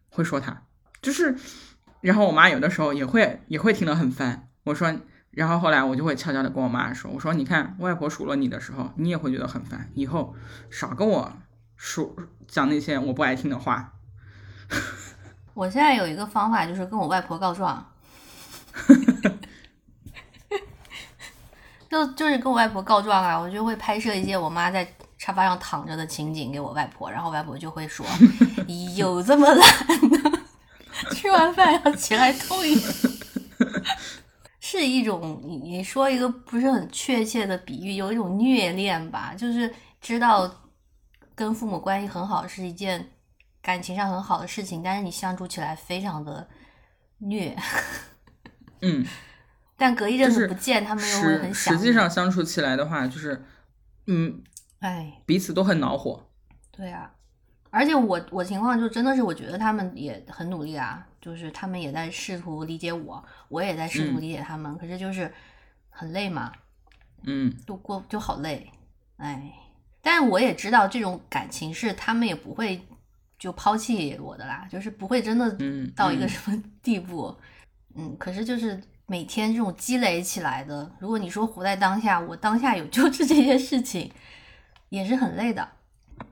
会说她，就是，然后我妈有的时候也会也会听得很烦。我说，然后后来我就会悄悄的跟我妈说，我说你看外婆数落你的时候，你也会觉得很烦，以后少跟我说讲那些我不爱听的话。我现在有一个方法，就是跟我外婆告状，就就是跟我外婆告状啊，我就会拍摄一些我妈在沙发上躺着的情景给我外婆，然后外婆就会说：“有这么懒的，吃完饭要起来偷一下。”是一种你你说一个不是很确切的比喻，有一种虐恋吧，就是知道跟父母关系很好是一件感情上很好的事情，但是你相处起来非常的虐，嗯，但隔一阵子不见，他们又会很想。实际上相处起来的话，就是嗯，哎，彼此都很恼火。对啊，而且我我情况就真的是，我觉得他们也很努力啊，就是他们也在试图理解我，我也在试图嗯。理解他们，可是就是很累嘛，嗯。度过就好累，哎，但是我也知道这种感情是他们也不会就抛弃我的啦，就是不会真的嗯到一个。嗯什么地步，嗯可是就是每天这种积累起来的，如果你说活在当下，我当下有就是这些事情，也是很累的。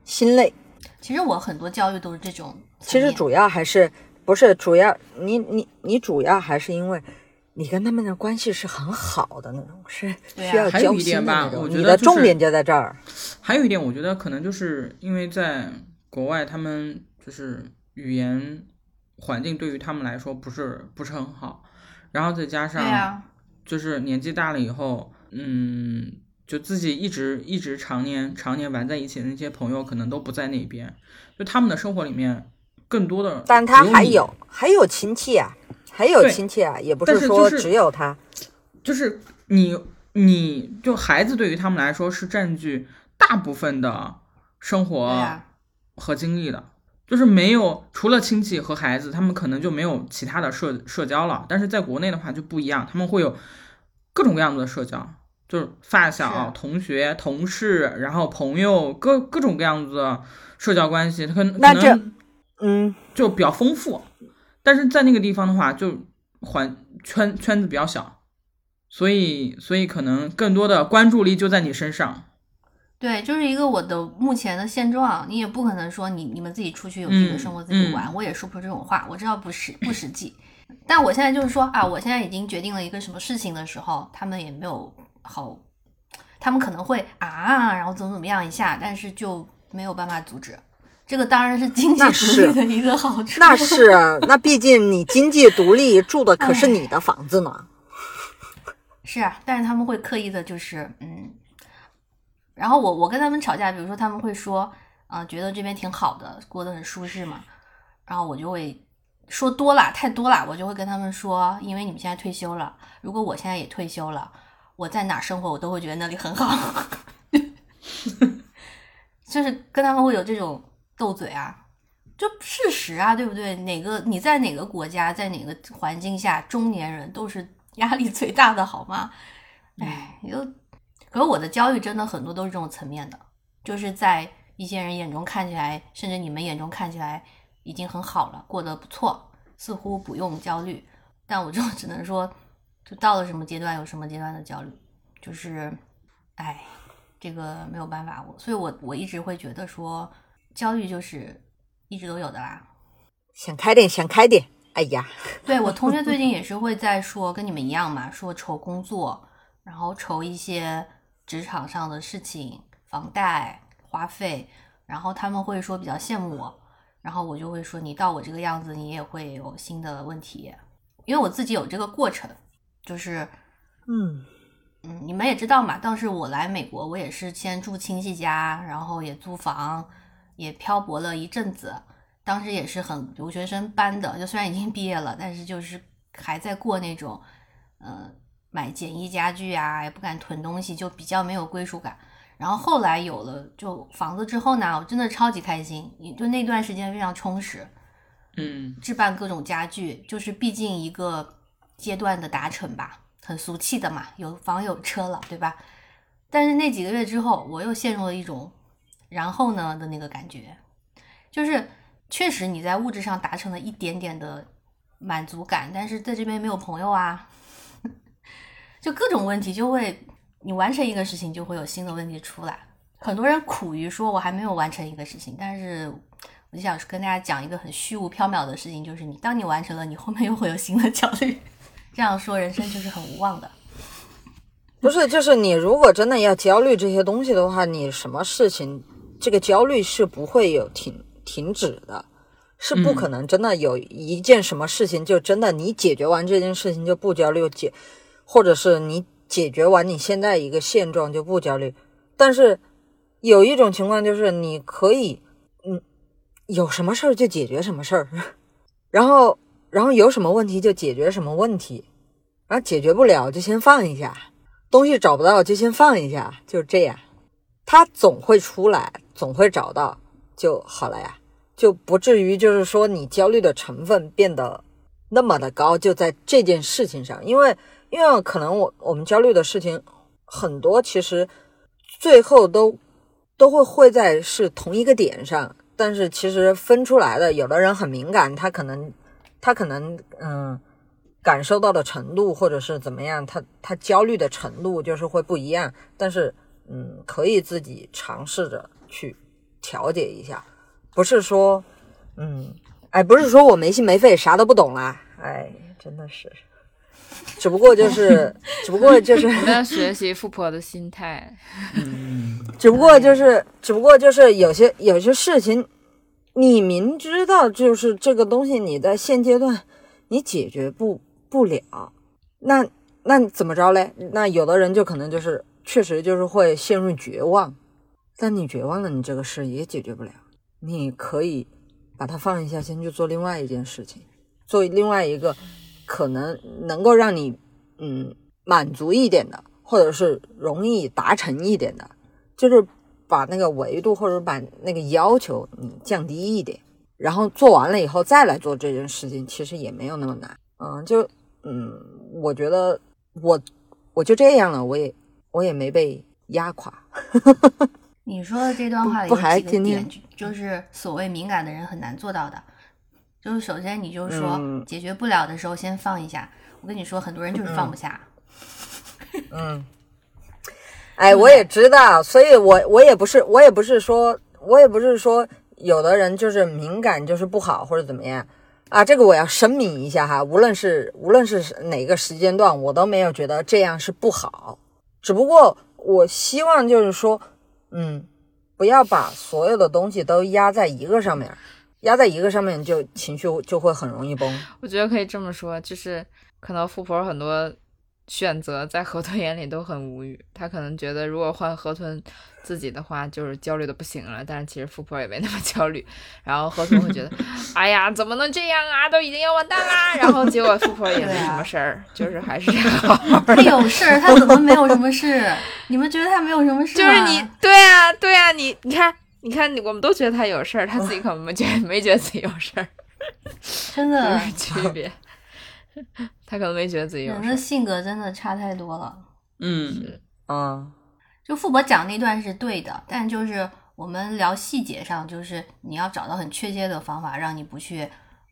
心累。其实我很多教育都是这种，其实主要还是不是主要，你你你主要还是因为你跟他们的关系是很好的那种，是需要还有交心的一点吧那种。我觉你得就是的重点就在这儿。还有一点，我觉得可能就是因为在国外，他们就是语言环境对于他们来说不是不是很好，然后再加上啊，就是年纪大了以后，嗯，就自己一直一直常年常年玩在一起的那些朋友，可能都不在那边，就他们的生活里面更多的，但他还有有还有亲戚啊，还有亲戚啊，也不但是说就是只有他。就是你你就孩子对于他们来说是占据大部分的生活、和精力的，就是没有除了亲戚和孩子，他们可能就没有其他的社社交了。但是在国内的话就不一样，他们会有各种各样子的社交，就是发小、是同学、同事，然后朋友，各各种各样子的社交关系，他可能那这可能嗯，就比较丰富。但是在那个地方的话，就环圈圈子比较小，所以所以可能更多的关注力就在你身上。对，就是一个我的目前的现状，你也不可能说你你们自己出去有自己的生活、嗯自己玩，我也说不出这种话，我知道不实不实际。但我现在就是说啊，我现在已经决定了一个什么事情的时候，他们也没有好，他们可能会啊，然后怎么怎么样一下，但是就没有办法阻止。这个当然是经济独立的一个好处。那是啊，那毕竟你经济独立，住的可是你的房子呢。是啊，但是他们会刻意的，就是嗯，然后我我跟他们吵架，比如说他们会说，啊、觉得这边挺好的，过得很舒适嘛，然后我就会说多了，太多了，我就会跟他们说，因为你们现在退休了，如果我现在也退休了，我在哪儿生活，我都会觉得那里很好，就是跟他们会有这种斗嘴啊。就事实啊，对不对？哪个你在哪个国家，在哪个环境下，中年人都是压力最大的，好吗？哎，就，可是我的焦虑真的很多都是这种层面的，就是在一些人眼中看起来，甚至你们眼中看起来已经很好了，过得不错，似乎不用焦虑，但我就 只能说，就到了什么阶段有什么阶段的焦虑，就是，哎，这个没有办法，我所以我我一直会觉得说，焦虑就是一直都有的啦，想开点，想开点。哎呀，对我同学最近 也是会在说，跟你们一样嘛，说愁工作，然后愁一些职场上的事情、房贷、花费，然后他们会说比较羡慕我，然后我就会说，你到我这个样子，你也会有新的问题，因为我自己有这个过程，就是嗯，嗯，你们也知道嘛，当时我来美国，我也是先住亲戚家，然后也租房，也漂泊了一阵子。当时也是很留学生般的，就虽然已经毕业了，但是就是还在过那种，呃，买简易家具啊，也不敢囤东西，就比较没有归属感。然后后来有了就房子之后呢，我真的超级开心，也就那段时间非常充实。嗯置办各种家具，就是毕竟一个阶段的达成吧，很俗气的嘛，有房有车了，对吧？但是那几个月之后，我又陷入了一种然后呢的那个感觉，就是确实你在物质上达成了一点点的满足感，但是在这边没有朋友啊，就各种问题就会，你完成一个事情就会有新的问题出来。很多人苦于说我还没有完成一个事情，但是我就想跟大家讲一个很虚无缥缈的事情，就是你当你完成了，你后面又会有新的焦虑。这样说人生就是很无望的。不是，就是你如果真的要焦虑这些东西的话，你什么事情这个焦虑是不会有停停止的，是不可能真的有一件什么事情就真的你解决完这件事情就不焦虑，解或者是你解决完你现在一个现状就不焦虑。但是有一种情况就是你可以，嗯，有什么事儿就解决什么事儿，然后然后有什么问题就解决什么问题，然后解决不了就先放一下。东西找不到就先放一下，就这样，它总会出来，总会找到就好了呀，就不至于就是说你焦虑的成分变得那么的高，就在这件事情上，因为因为可能我我们焦虑的事情很多，其实最后都都会会在是同一个点上，但是其实分出来的，有的人很敏感，他可能他可能嗯。感受到的程度，或者是怎么样，他他焦虑的程度就是会不一样。但是，嗯，可以自己尝试着去调节一下，不是说，嗯，哎，不是说我没心没肺，啥都不懂啦，哎，真的是，只不过就是，只不过就是，我们要学习富婆的心态。只不过就是，只不过就是有些有些事情，你明知道就是这个东西，你在现阶段你解决不不了，那那怎么着嘞？那有的人就可能就是确实就是会陷入绝望。但你绝望了，你这个事也解决不了。你可以把它放一下，先去做另外一件事情，做另外一个可能能够让你嗯满足一点的，或者是容易达成一点的，就是把那个维度或者把那个要求嗯降低一点，然后做完了以后再来做这件事情，其实也没有那么难。嗯，就嗯，我觉得我我就这样了，我也我也没被压垮。你说的这段话里不还有几个天就是所谓敏感的人很难做到的。就是首先你就说、嗯。解决不了的时候先放一下。我跟你说，很多人就是放不下。嗯，哎，我也知道，所以我我也不是，我也不是说，我也不是说有的人就是敏感就是不好或者怎么样。啊，这个我要声明一下哈，无论是无论是哪个时间段，我都没有觉得这样是不好，只不过我希望就是说，嗯，不要把所有的东西都压在一个上面，压在一个上面就情绪就会很容易崩。我觉得可以这么说，就是可能富婆很多选择在河豚眼里都很无语，他可能觉得如果换河豚自己的话，就是焦虑的不行了，但是其实富婆也没那么焦虑，然后河豚会觉得，哎呀，怎么能这样啊，都已经要完蛋啦，然后结果富婆也没什么事儿，就是还是好好他。有事儿，他怎么没有什么事？你们觉得他没有什么事吗？就是你，对啊，对啊，你你看，你看，我们都觉得他有事儿，他自己可能没觉得 没觉得自己有事儿，真的是区别。他可能没觉得自己有事儿人的。性格真的差太多了。嗯，嗯就富婆讲那段是对的，但就是我们聊细节上，就是你要找到很确切的方法，让你不去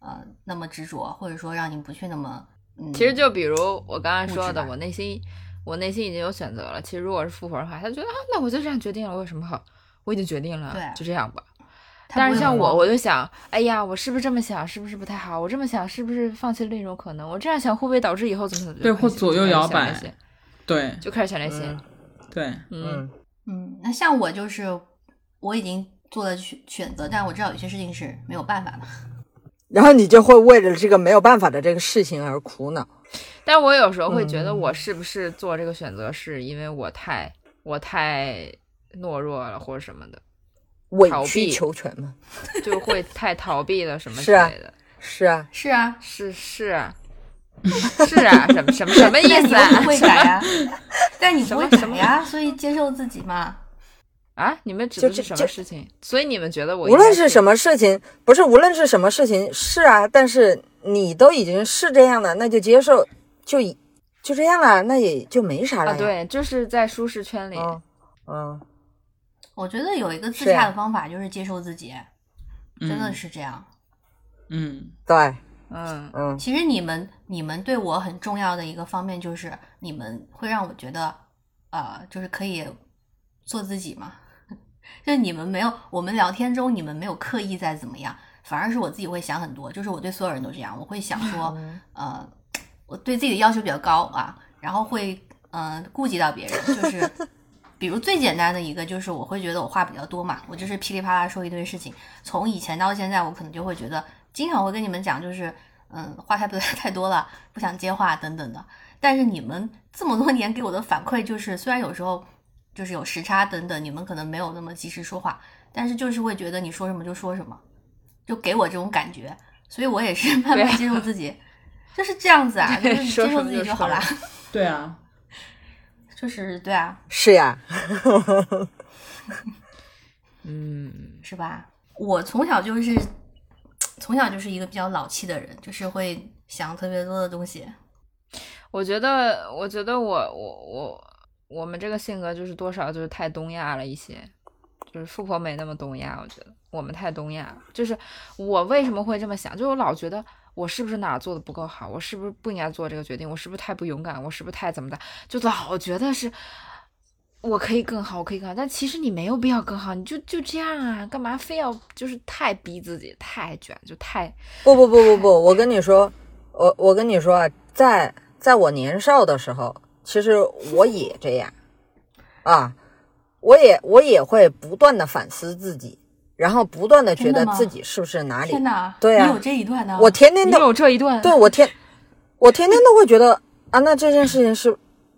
呃那么执着，或者说让你不去那么嗯。其实就比如我刚才说的，我内心我内心已经有选择了。其实如果是富婆的话，他觉得啊，那我就这样决定了，我有什么好？我已经决定了对，就这样吧。但是像我，我就想，哎呀，我是不是这么想，是不是不太好？我这么想，是不是放弃了另一种可能？我这样想会不会导致以后怎么怎么？对或左右摇摆对就开始想这些。嗯对，嗯，嗯嗯，那像我就是我已经做了选选择，但我知道有些事情是没有办法的。然后你就会为了这个没有办法的这个事情而苦恼。但我有时候会觉得，嗯我是不是做这个选择，是因为我太我太懦弱了，或者什么的，委逃避曲求全嘛。就会太逃避了什么之类的。是啊，是啊，是是啊，是啊，什么什么什么 意思啊？不会改呀、但你不会改什么呀、所以接受自己嘛。啊？你们指的是什么事情？所以你们觉得我无论是什么事情，不是无论是什么事情，是啊，但是你都已经是这样的，那就接受，就以就这样了，那也就没啥了啊？对，就是在舒适圈里。嗯嗯，我觉得有一个自洽的方法就是接受自己，真的嗯是这样。嗯对，嗯嗯其实你们你们对我很重要的一个方面就是你们会让我觉得，呃，就是可以做自己嘛。就是你们没有，我们聊天中你们没有刻意在怎么样，反而是我自己会想很多。就是我对所有人都这样，我会想说，呃，我对自己的要求比较高啊，然后会嗯、呃顾及到别人，就是比如最简单的一个就是我会觉得我话比较多嘛，我就是噼里啪啦说一堆事情，从以前到现在，我可能就会觉得经常会跟你们讲，就是嗯话太不 太多了，不想接话等等的。但是你们这么多年给我的反馈就是，虽然有时候就是有时差等等，你们可能没有那么及时说话，但是就是会觉得你说什么就说什么，就给我这种感觉，所以我也是 慢慢接受自己，就是这样子啊，就是接受自己就好啦。对啊，就是对啊，是呀，嗯，是吧？我从小就是从小就是一个比较老气的人，就是会想特别多的东西。我觉得，我觉得我我我我们这个性格就是多少就是太东亚了一些，就是富婆没那么东亚，我觉得我们太东亚了。就是我为什么会这么想？就是我老觉得我是不是哪做的不够好，我是不是不应该做这个决定，我是不是太不勇敢，我是不是太怎么的，就老觉得是。我可以更好，我可以更好，但其实你没有必要更好，你就就这样啊，干嘛非要就是太逼自己，太卷，就太不不不不不，我跟你说，我我跟你说啊，在在我年少的时候，其实我也这样啊，我也我也会不断的反思自己，然后不断的觉得自己是不是哪里天哪，对啊你有这一段呢？我天天都有这一段，对我天，我天天都会觉得啊，那这件事情是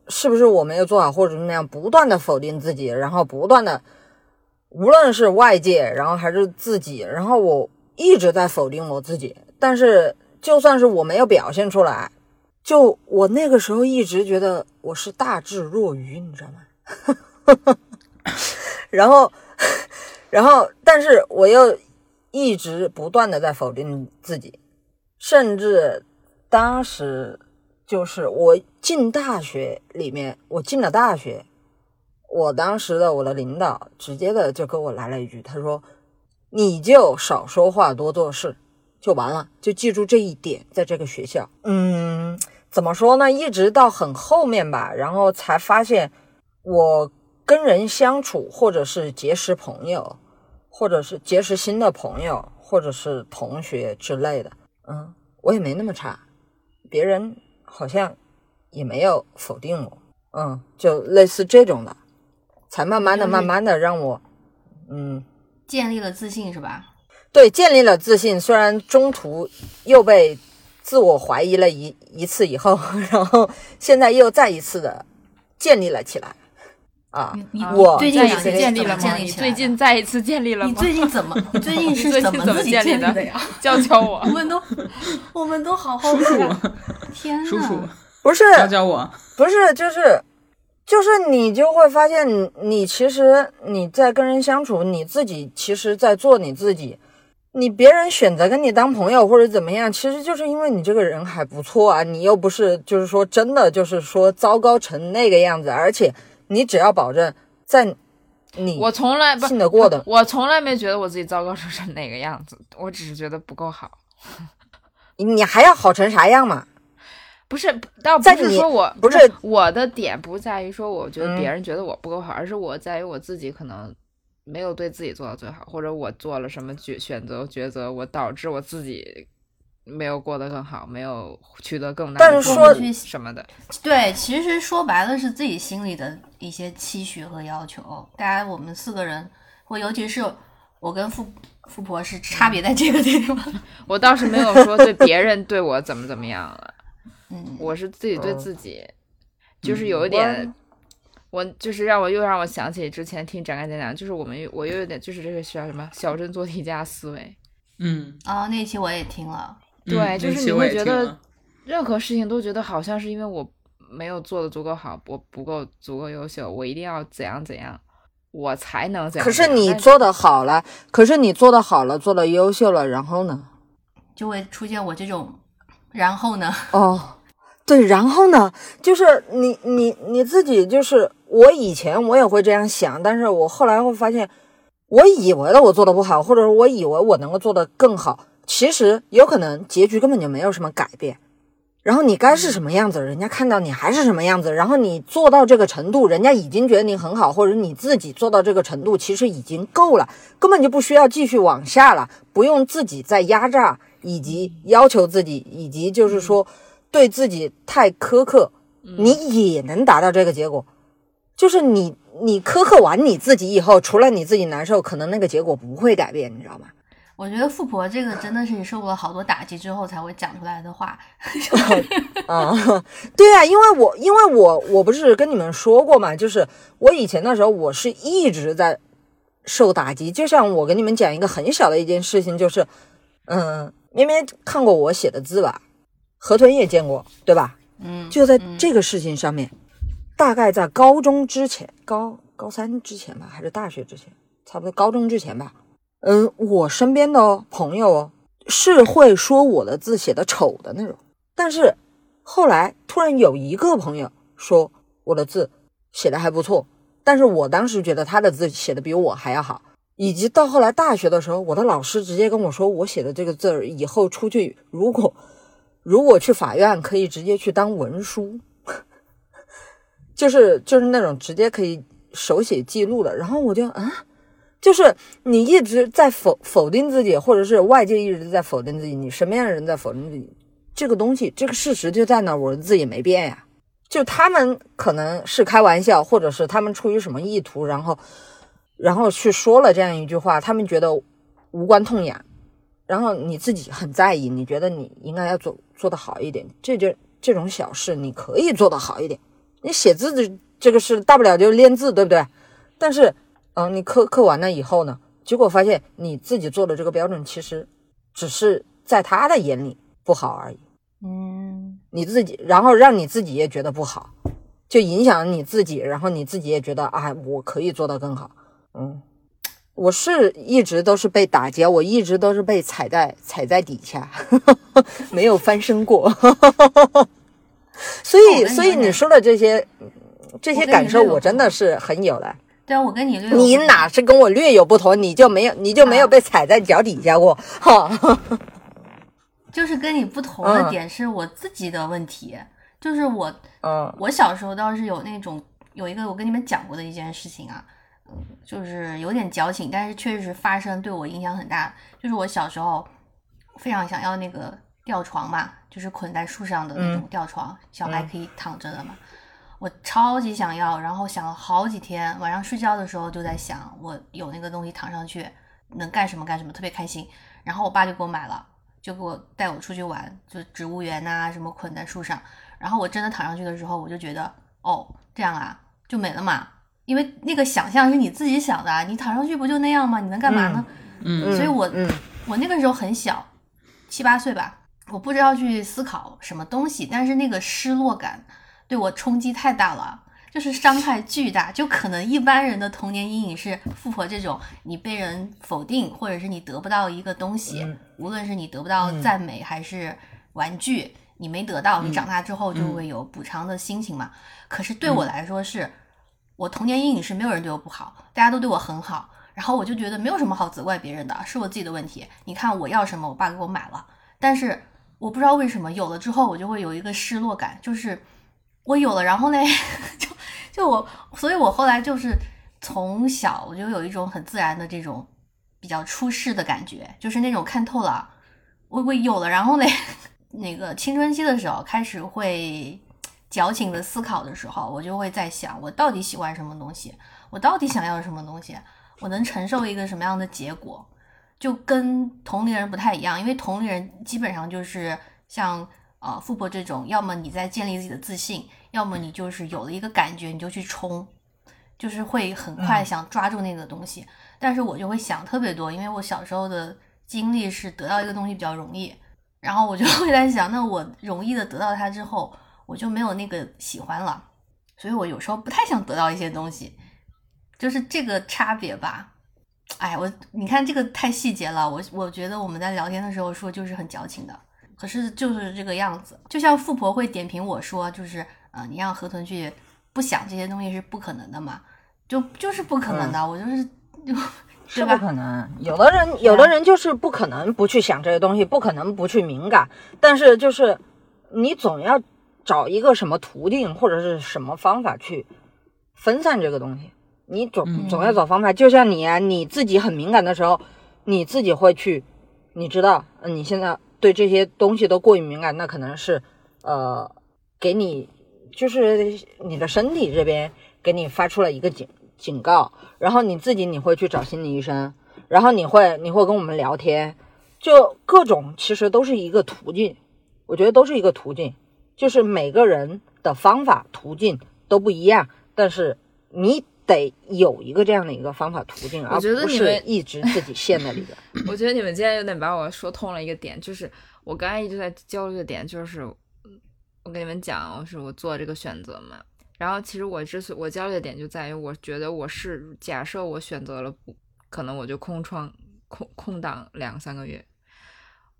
是不是我没有做好，或者怎么样，不断的否定自己，然后不断的，无论是外界，然后还是自己，然后我一直在否定我自己。但是就算是我没有表现出来，就我那个时候一直觉得我是大智若愚，你知道吗？然后，然后，但是我又一直不断的在否定自己，甚至当时就是我进大学里面，我进了大学，我当时的我的领导直接的就跟我来了一句，他说：“你就少说话，多做事，就完了，就记住这一点，在这个学校，嗯，怎么说呢？一直到很后面吧，然后才发现我。”跟人相处，或者是结识朋友，或者是结识新的朋友，或者是同学之类的，嗯，我也没那么差，别人好像也没有否定我，嗯，就类似这种的，才慢慢的、慢慢的让我，嗯，建立了自信，是吧？对，建立了自信，虽然中途又被自我怀疑了一一次以后，然后现在又再一次的建立了起来。啊，我最近建立了吗？你最近再一次建立了吗？你最近怎么？你最近是怎么自己建立的呀？教教我，我们都，我们都好好的。天叔叔，不是教教我，不是，就是，就是你就会发现，你其实你在跟人相处，你自己其实在做你自己。你别人选择跟你当朋友或者怎么样，其实就是因为你这个人还不错啊。你又不是就是说真的就是说糟糕成那个样子，而且。你只要保证在你我从来信得过的，我从来没觉得我自己糟糕成哪个样子，我只是觉得不够好。你还要好成啥样嘛？不是，倒不是说我不是我的点不在于说我觉得别人觉得我不够好，而是我在于我自己可能没有对自己做到最好，或者我做了什么决选择抉择，我导致我自己。没有过得更好，没有取得更大的说什么的。对，其实说白了是自己心里的一些期许和要求。大家我们四个人，或尤其是我跟富富婆是差别在这个地方。我倒是没有说对别人对我怎么怎么样了。嗯，我是自己对自己，就是有一点，我就是让我又让我想起之前听展开讲讲，就是我们我又有点就是这个叫什么小镇做题家思维。嗯，哦，那期我也听了。对，就是你会觉得任何事情都觉得好像是因为我没有做的足够好，我不够足够优秀，我一定要怎样怎样，我才能怎样。可是你做的好了，可是你做的好了，做的优秀了，然后呢？就会出现我这种，然后呢？哦，对，然后呢？就是你你你自己，就是我以前我也会这样想，但是我后来会发现，我以为的我做的不好，或者是我以为我能够做的更好。其实有可能结局根本就没有什么改变，然后你该是什么样子，人家看到你还是什么样子，然后你做到这个程度，人家已经觉得你很好，或者你自己做到这个程度，其实已经够了，根本就不需要继续往下了，不用自己再压榨，以及要求自己，以及就是说对自己太苛刻，你也能达到这个结果，就是你你苛刻完你自己以后，除了你自己难受，可能那个结果不会改变，你知道吗？我觉得富婆这个真的是你受过了好多打击之后才会讲出来的话。啊，对啊，因为我因为我我不是跟你们说过嘛，就是我以前的时候我是一直在受打击。就像我跟你们讲一个很小的一件事情，就是嗯，咩咩看过我写的字吧，河豚也见过，对吧？嗯，就在这个事情上面，大概在高中之前，高高三之前吧，还是大学之前，差不多高中之前吧。嗯，我身边的朋友是会说我的字写的丑的那种，但是后来突然有一个朋友说我的字写的还不错，但是我当时觉得他的字写的比我还要好，以及到后来大学的时候，我的老师直接跟我说，我写的这个字儿以后出去如果如果去法院可以直接去当文书，就是就是那种直接可以手写记录的，然后我就啊。就是你一直在否否定自己，或者是外界一直在否定自己，你身边的人在否定自己，这个东西，这个事实就在那，我的字也没变呀。就他们可能是开玩笑，或者是他们出于什么意图，然后然后去说了这样一句话，他们觉得无关痛痒，然后你自己很在意，你觉得你应该要做做得好一点，这就这种小事你可以做得好一点，你写字的这个是大不了就练字，对不对？但是，嗯，你刻刻完了以后呢，结果发现你自己做的这个标准其实只是在他的眼里不好而已。嗯，你自己，然后让你自己也觉得不好，就影响你自己，然后你自己也觉得啊，我可以做到更好。嗯，我是一直都是被打劫，我一直都是被踩在踩在底下，没有翻身过。所以，我跟你所以你有点说的这些这些感受，我真的是很有的。对啊，我跟你略有你哪是跟我略有不同，你就没有你就没有啊被踩在脚底下过哈？就是跟你不同嗯的点是我自己的问题，就是我嗯我小时候倒是有那种有一个我跟你们讲过的一件事情啊，嗯，就是有点矫情，但是确实发生对我影响很大。就是我小时候非常想要那个吊床嘛，就是捆在树上的那种嗯吊床，小孩嗯可以躺着的嘛。我超级想要，然后想了好几天，晚上睡觉的时候就在想，我有那个东西躺上去能干什么干什么，特别开心。然后我爸就给我买了，就给我带我出去玩，就植物园呐、什么捆在树上。然后我真的躺上去的时候，我就觉得，哦，这样啊，就没了嘛。因为那个想象是你自己想的啊，你躺上去不就那样吗？你能干嘛呢？嗯所以我嗯我那个时候很小，七八岁吧，我不知道去思考什么东西，但是那个失落感对我冲击太大了，就是伤害巨大。就可能一般人的童年阴影是富婆这种，你被人否定，或者是你得不到一个东西，嗯无论是你得不到赞美还是玩具，你没得到，你长大之后就会有补偿的心情嘛。可是对我来说是，我童年阴影是没有人对我不好，大家都对我很好。然后我就觉得没有什么好责怪别人的，是我自己的问题。你看我要什么，我爸给我买了，但是我不知道为什么有了之后，我就会有一个失落感，就是我有了，然后呢，就就我，所以我后来就是从小我就有一种很自然的这种比较出世的感觉，就是那种看透了，我我有了，然后呢，那个青春期的时候开始会矫情的思考的时候，我就会在想，我到底喜欢什么东西，我到底想要什么东西。我能承受一个什么样的结果，就跟同龄人不太一样，因为同龄人基本上就是像呃富婆这种，要么你在建立自己的自信，要么你就是有了一个感觉你就去冲，就是会很快想抓住那个东西。但是我就会想特别多，因为我小时候的经历是得到一个东西比较容易，然后我就会在想，那我容易的得到它之后，我就没有那个喜欢了，所以我有时候不太想得到一些东西。就是这个差别吧。哎，我你看这个太细节了，我我觉得我们在聊天的时候说就是很矫情的，可是就是这个样子。就像富婆会点评我说，就是呃，你让河豚去不想这些东西是不可能的嘛，就就是不可能的。我就是 是对吧不可能。有的人，有的人就是不可能不去想这些东西，不可能不去敏感。但是就是你总要找一个什么途径或者是什么方法去分散这个东西。你总嗯总要找方法。就像你啊，你自己很敏感的时候，你自己会去，你知道，呃你现在对这些东西都过于敏感，那可能是呃，给你就是你的身体这边给你发出了一个警警告，然后你自己你会去找心理医生，然后你会你会跟我们聊天，就各种其实都是一个途径，我觉得都是一个途径，就是每个人的方法途径都不一样，但是你得有一个这样的一个方法途径，而觉得不是你们一直自己陷在里边。我觉得你们今天有点把我说通了一个点，就是我刚才一直在焦虑的点，就是嗯我跟你们讲，我是我做这个选择嘛。然后其实我之所我焦虑的点就在于，我觉得我是假设我选择了不，可能我就空窗空空档两三个月，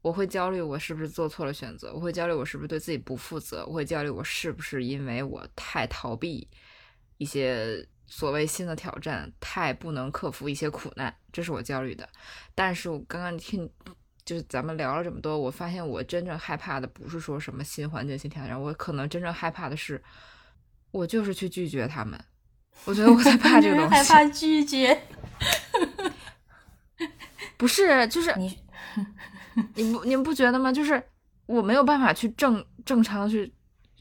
我会焦虑我是不是做错了选择，我会焦虑我是不是对自己不负责，我会焦虑我是不是因为我太逃避一些所谓新的挑战，太不能克服一些苦难，这是我焦虑的。但是我刚刚听，就是咱们聊了这么多，我发现我真正害怕的不是说什么新环境、新挑战，我可能真正害怕的是，我就是去拒绝他们。我觉得我在怕这个 东西，害怕拒绝。不是，就是你你不你们不觉得吗？就是我没有办法去正正常的去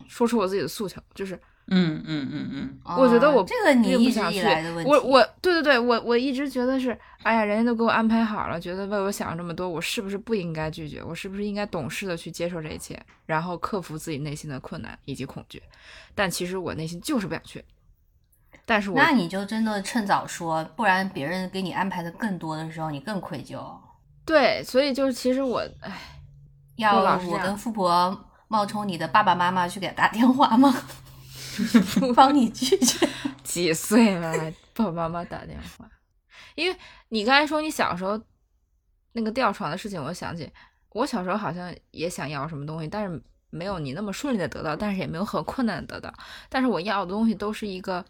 说出我自己的诉求，就是嗯嗯嗯嗯，我觉得我哦这个你不一直想去以来的问题，我我对对对，我我一直觉得是，哎呀，人家都给我安排好了，觉得为我想这么多，我是不是不应该拒绝？我是不是应该懂事的去接受这一切，然后克服自己内心的困难以及恐惧？但其实我内心就是不想去。但是我那你就真的趁早说，不然别人给你安排的更多的时候，你更愧疚。对，所以就是其实我，哎，要我跟富婆冒充你的爸爸妈妈去给他打电话吗？帮你拒绝。几岁了，还帮妈妈打电话？因为你刚才说你小时候那个吊床的事情，我想起我小时候好像也想要什么东西，但是没有你那么顺利的得到，但是也没有很困难的得到。但是我要的东西都是一个，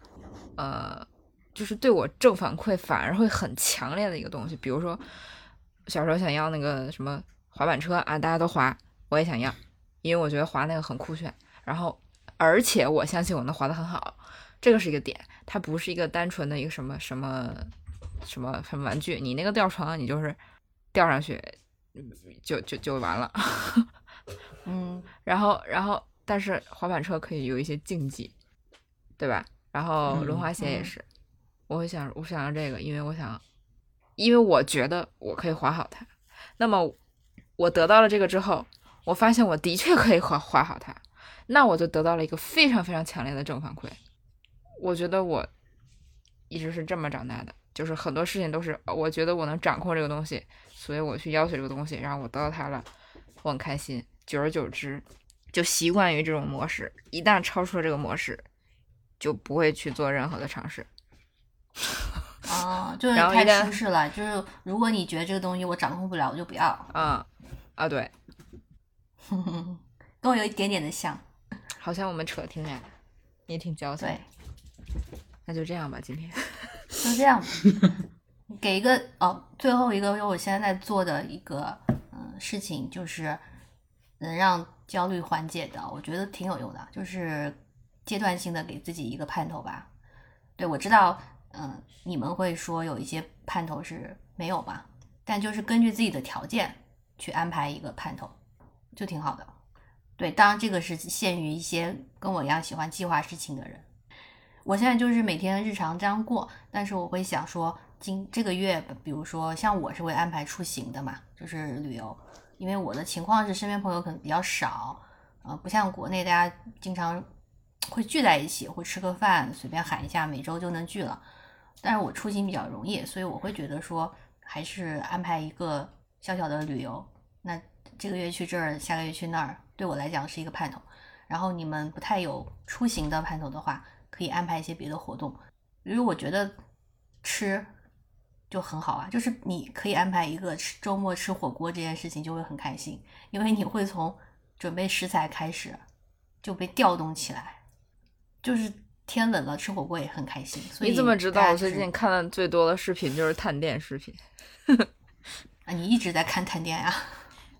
呃，就是对我正反馈反而会很强烈的一个东西。比如说小时候想要那个什么滑板车啊，大家都滑，我也想要，因为我觉得滑那个很酷炫。然后而且我相信我能滑得很好，这个是一个点，它不是一个单纯的一个什么什么什么什么玩具。你那个吊床，你就是吊上去就就就完了。嗯，然后然后但是滑板车可以有一些竞技，对吧？然后轮滑鞋也是，我会想我想要这个，因为我想，因为我觉得我可以滑好它。那么我得到了这个之后，我发现我的确可以滑滑好它，那我就得到了一个非常非常强烈的正反馈。我觉得我一直是这么长大的，就是很多事情都是我觉得我能掌控这个东西，所以我去要求这个东西，然后我得到它了，我很开心。久而久之，就习惯于这种模式，一旦超出了这个模式，就不会去做任何的尝试。哦，就是太舒适了。就是如果你觉得这个东西我掌控不了，我就不要。嗯、啊，对，跟我有一点点的像。好像我们扯得挺远，也挺矫情的对。，那就这样吧，今天。就这样吧。给一个哦，最后一个我现在在做的一个嗯事情，就是能让焦虑缓解的，我觉得挺有用的，就是阶段性的给自己一个盼头吧。对我知道，嗯，你们会说有一些盼头是没有吧，但就是根据自己的条件去安排一个盼头，就挺好的。对，当然这个是限于一些跟我一样喜欢计划事情的人。我现在就是每天日常这样过，但是我会想说，今这个月，比如说像我是会安排出行的嘛，就是旅游，因为我的情况是身边朋友可能比较少，呃，不像国内大家经常会聚在一起，会吃个饭，随便喊一下，每周就能聚了。但是我出行比较容易，所以我会觉得说，还是安排一个小小的旅游。那这个月去这儿，下个月去那儿，对我来讲是一个盼头。然后你们不太有出行的盼头的话，可以安排一些别的活动。因为我觉得吃就很好啊，就是你可以安排一个吃周末吃火锅这件事情，就会很开心，因为你会从准备食材开始就被调动起来。就是天冷了，吃火锅也很开心。所以你怎么知道我最近看的最多的视频就是探店视频？啊？你一直在看探店呀、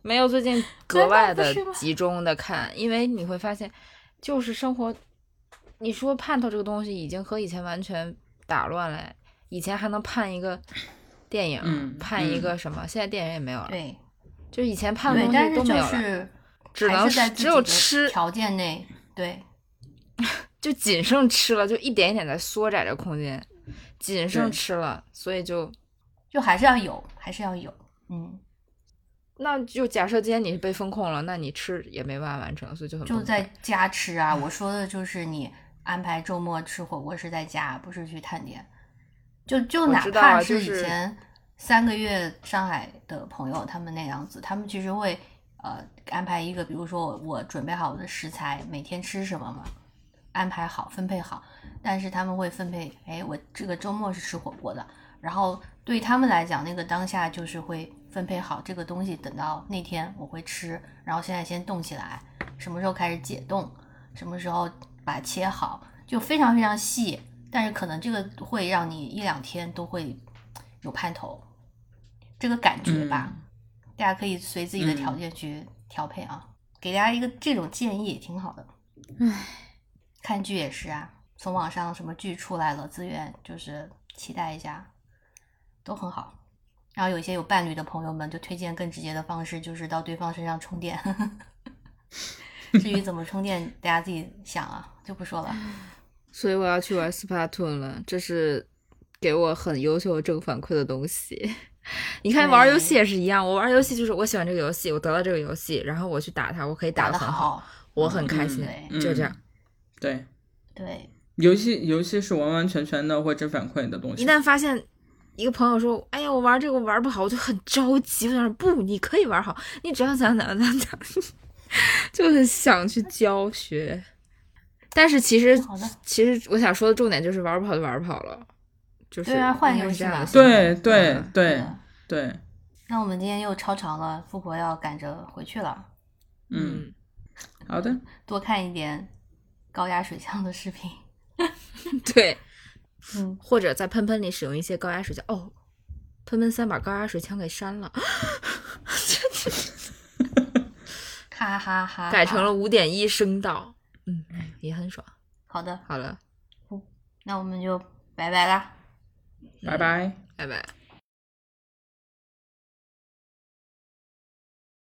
没有，最近 格外的集中的看，因为你会发现，就是生活，你说盼头这个东西已经和以前完全打乱了。以前还能盼一个电影，嗯盼一个什么，现在电影也没有了。对就以前盼的，东西都没有了，是只能在是只有吃条件内，对 就仅剩吃了，就一点一点在缩窄这个空间，仅剩吃了，所以就就还是要有，还是要有，嗯，那就假设今天你是被封控了，那你吃也没办法完成，所以就很就在家吃啊。我说的就是你安排周末吃火锅是在家，不是去探店。就就哪怕是以前三个月上海的朋友他们那样子，他们其实会呃安排一个，比如说我我准备好我的食材，每天吃什么嘛，安排好分配好，但是他们会分配，哎，我这个周末是吃火锅的，然后对于他们来讲，那个当下就是会分配好这个东西，等到那天我会吃，然后现在先冻起来，什么时候开始解冻，什么时候把它切好，就非常非常细，但是可能这个会让你一两天都会有盼头，这个感觉吧，大家可以随自己的条件去调配啊，给大家一个这种建议也挺好的。唉，看剧也是啊，从网上什么剧出来了，资源就是期待一下，都很好。然后有一些有伴侣的朋友们就推荐更直接的方式，就是到对方身上充电。至于怎么充电，大家自己想啊，就不说了。所以我要去玩 Splatoon 了，这是给我很优秀的正反馈的东西。你看玩游戏也是一样，我玩游戏就是我喜欢这个游戏，我得到这个游戏，然后我去打它，我可以打得得很好，好，我很开心，对就这样。对，对，游戏游戏是完完全全的会正反馈的东西。一旦发现一个朋友说：“哎呀，我玩这个我玩不好”，我就很着急。我想说：“不，你可以玩好，你只要怎样怎样怎样怎样，就很想去教学。”但是其实，其实我想说的重点就是玩不好就玩不好了，就是对啊换。对对嗯对嗯对，那我们今天又超长了，富婆要赶着回去了，嗯，好的，多看一点高压水枪的视频。对，嗯，或者在喷喷里使用一些高压水枪。哦，喷喷三把高压水枪给删了，哈哈哈，改成了。五点一声道，嗯，也很爽。好的，好了，那我们就拜拜啦。拜拜。拜拜。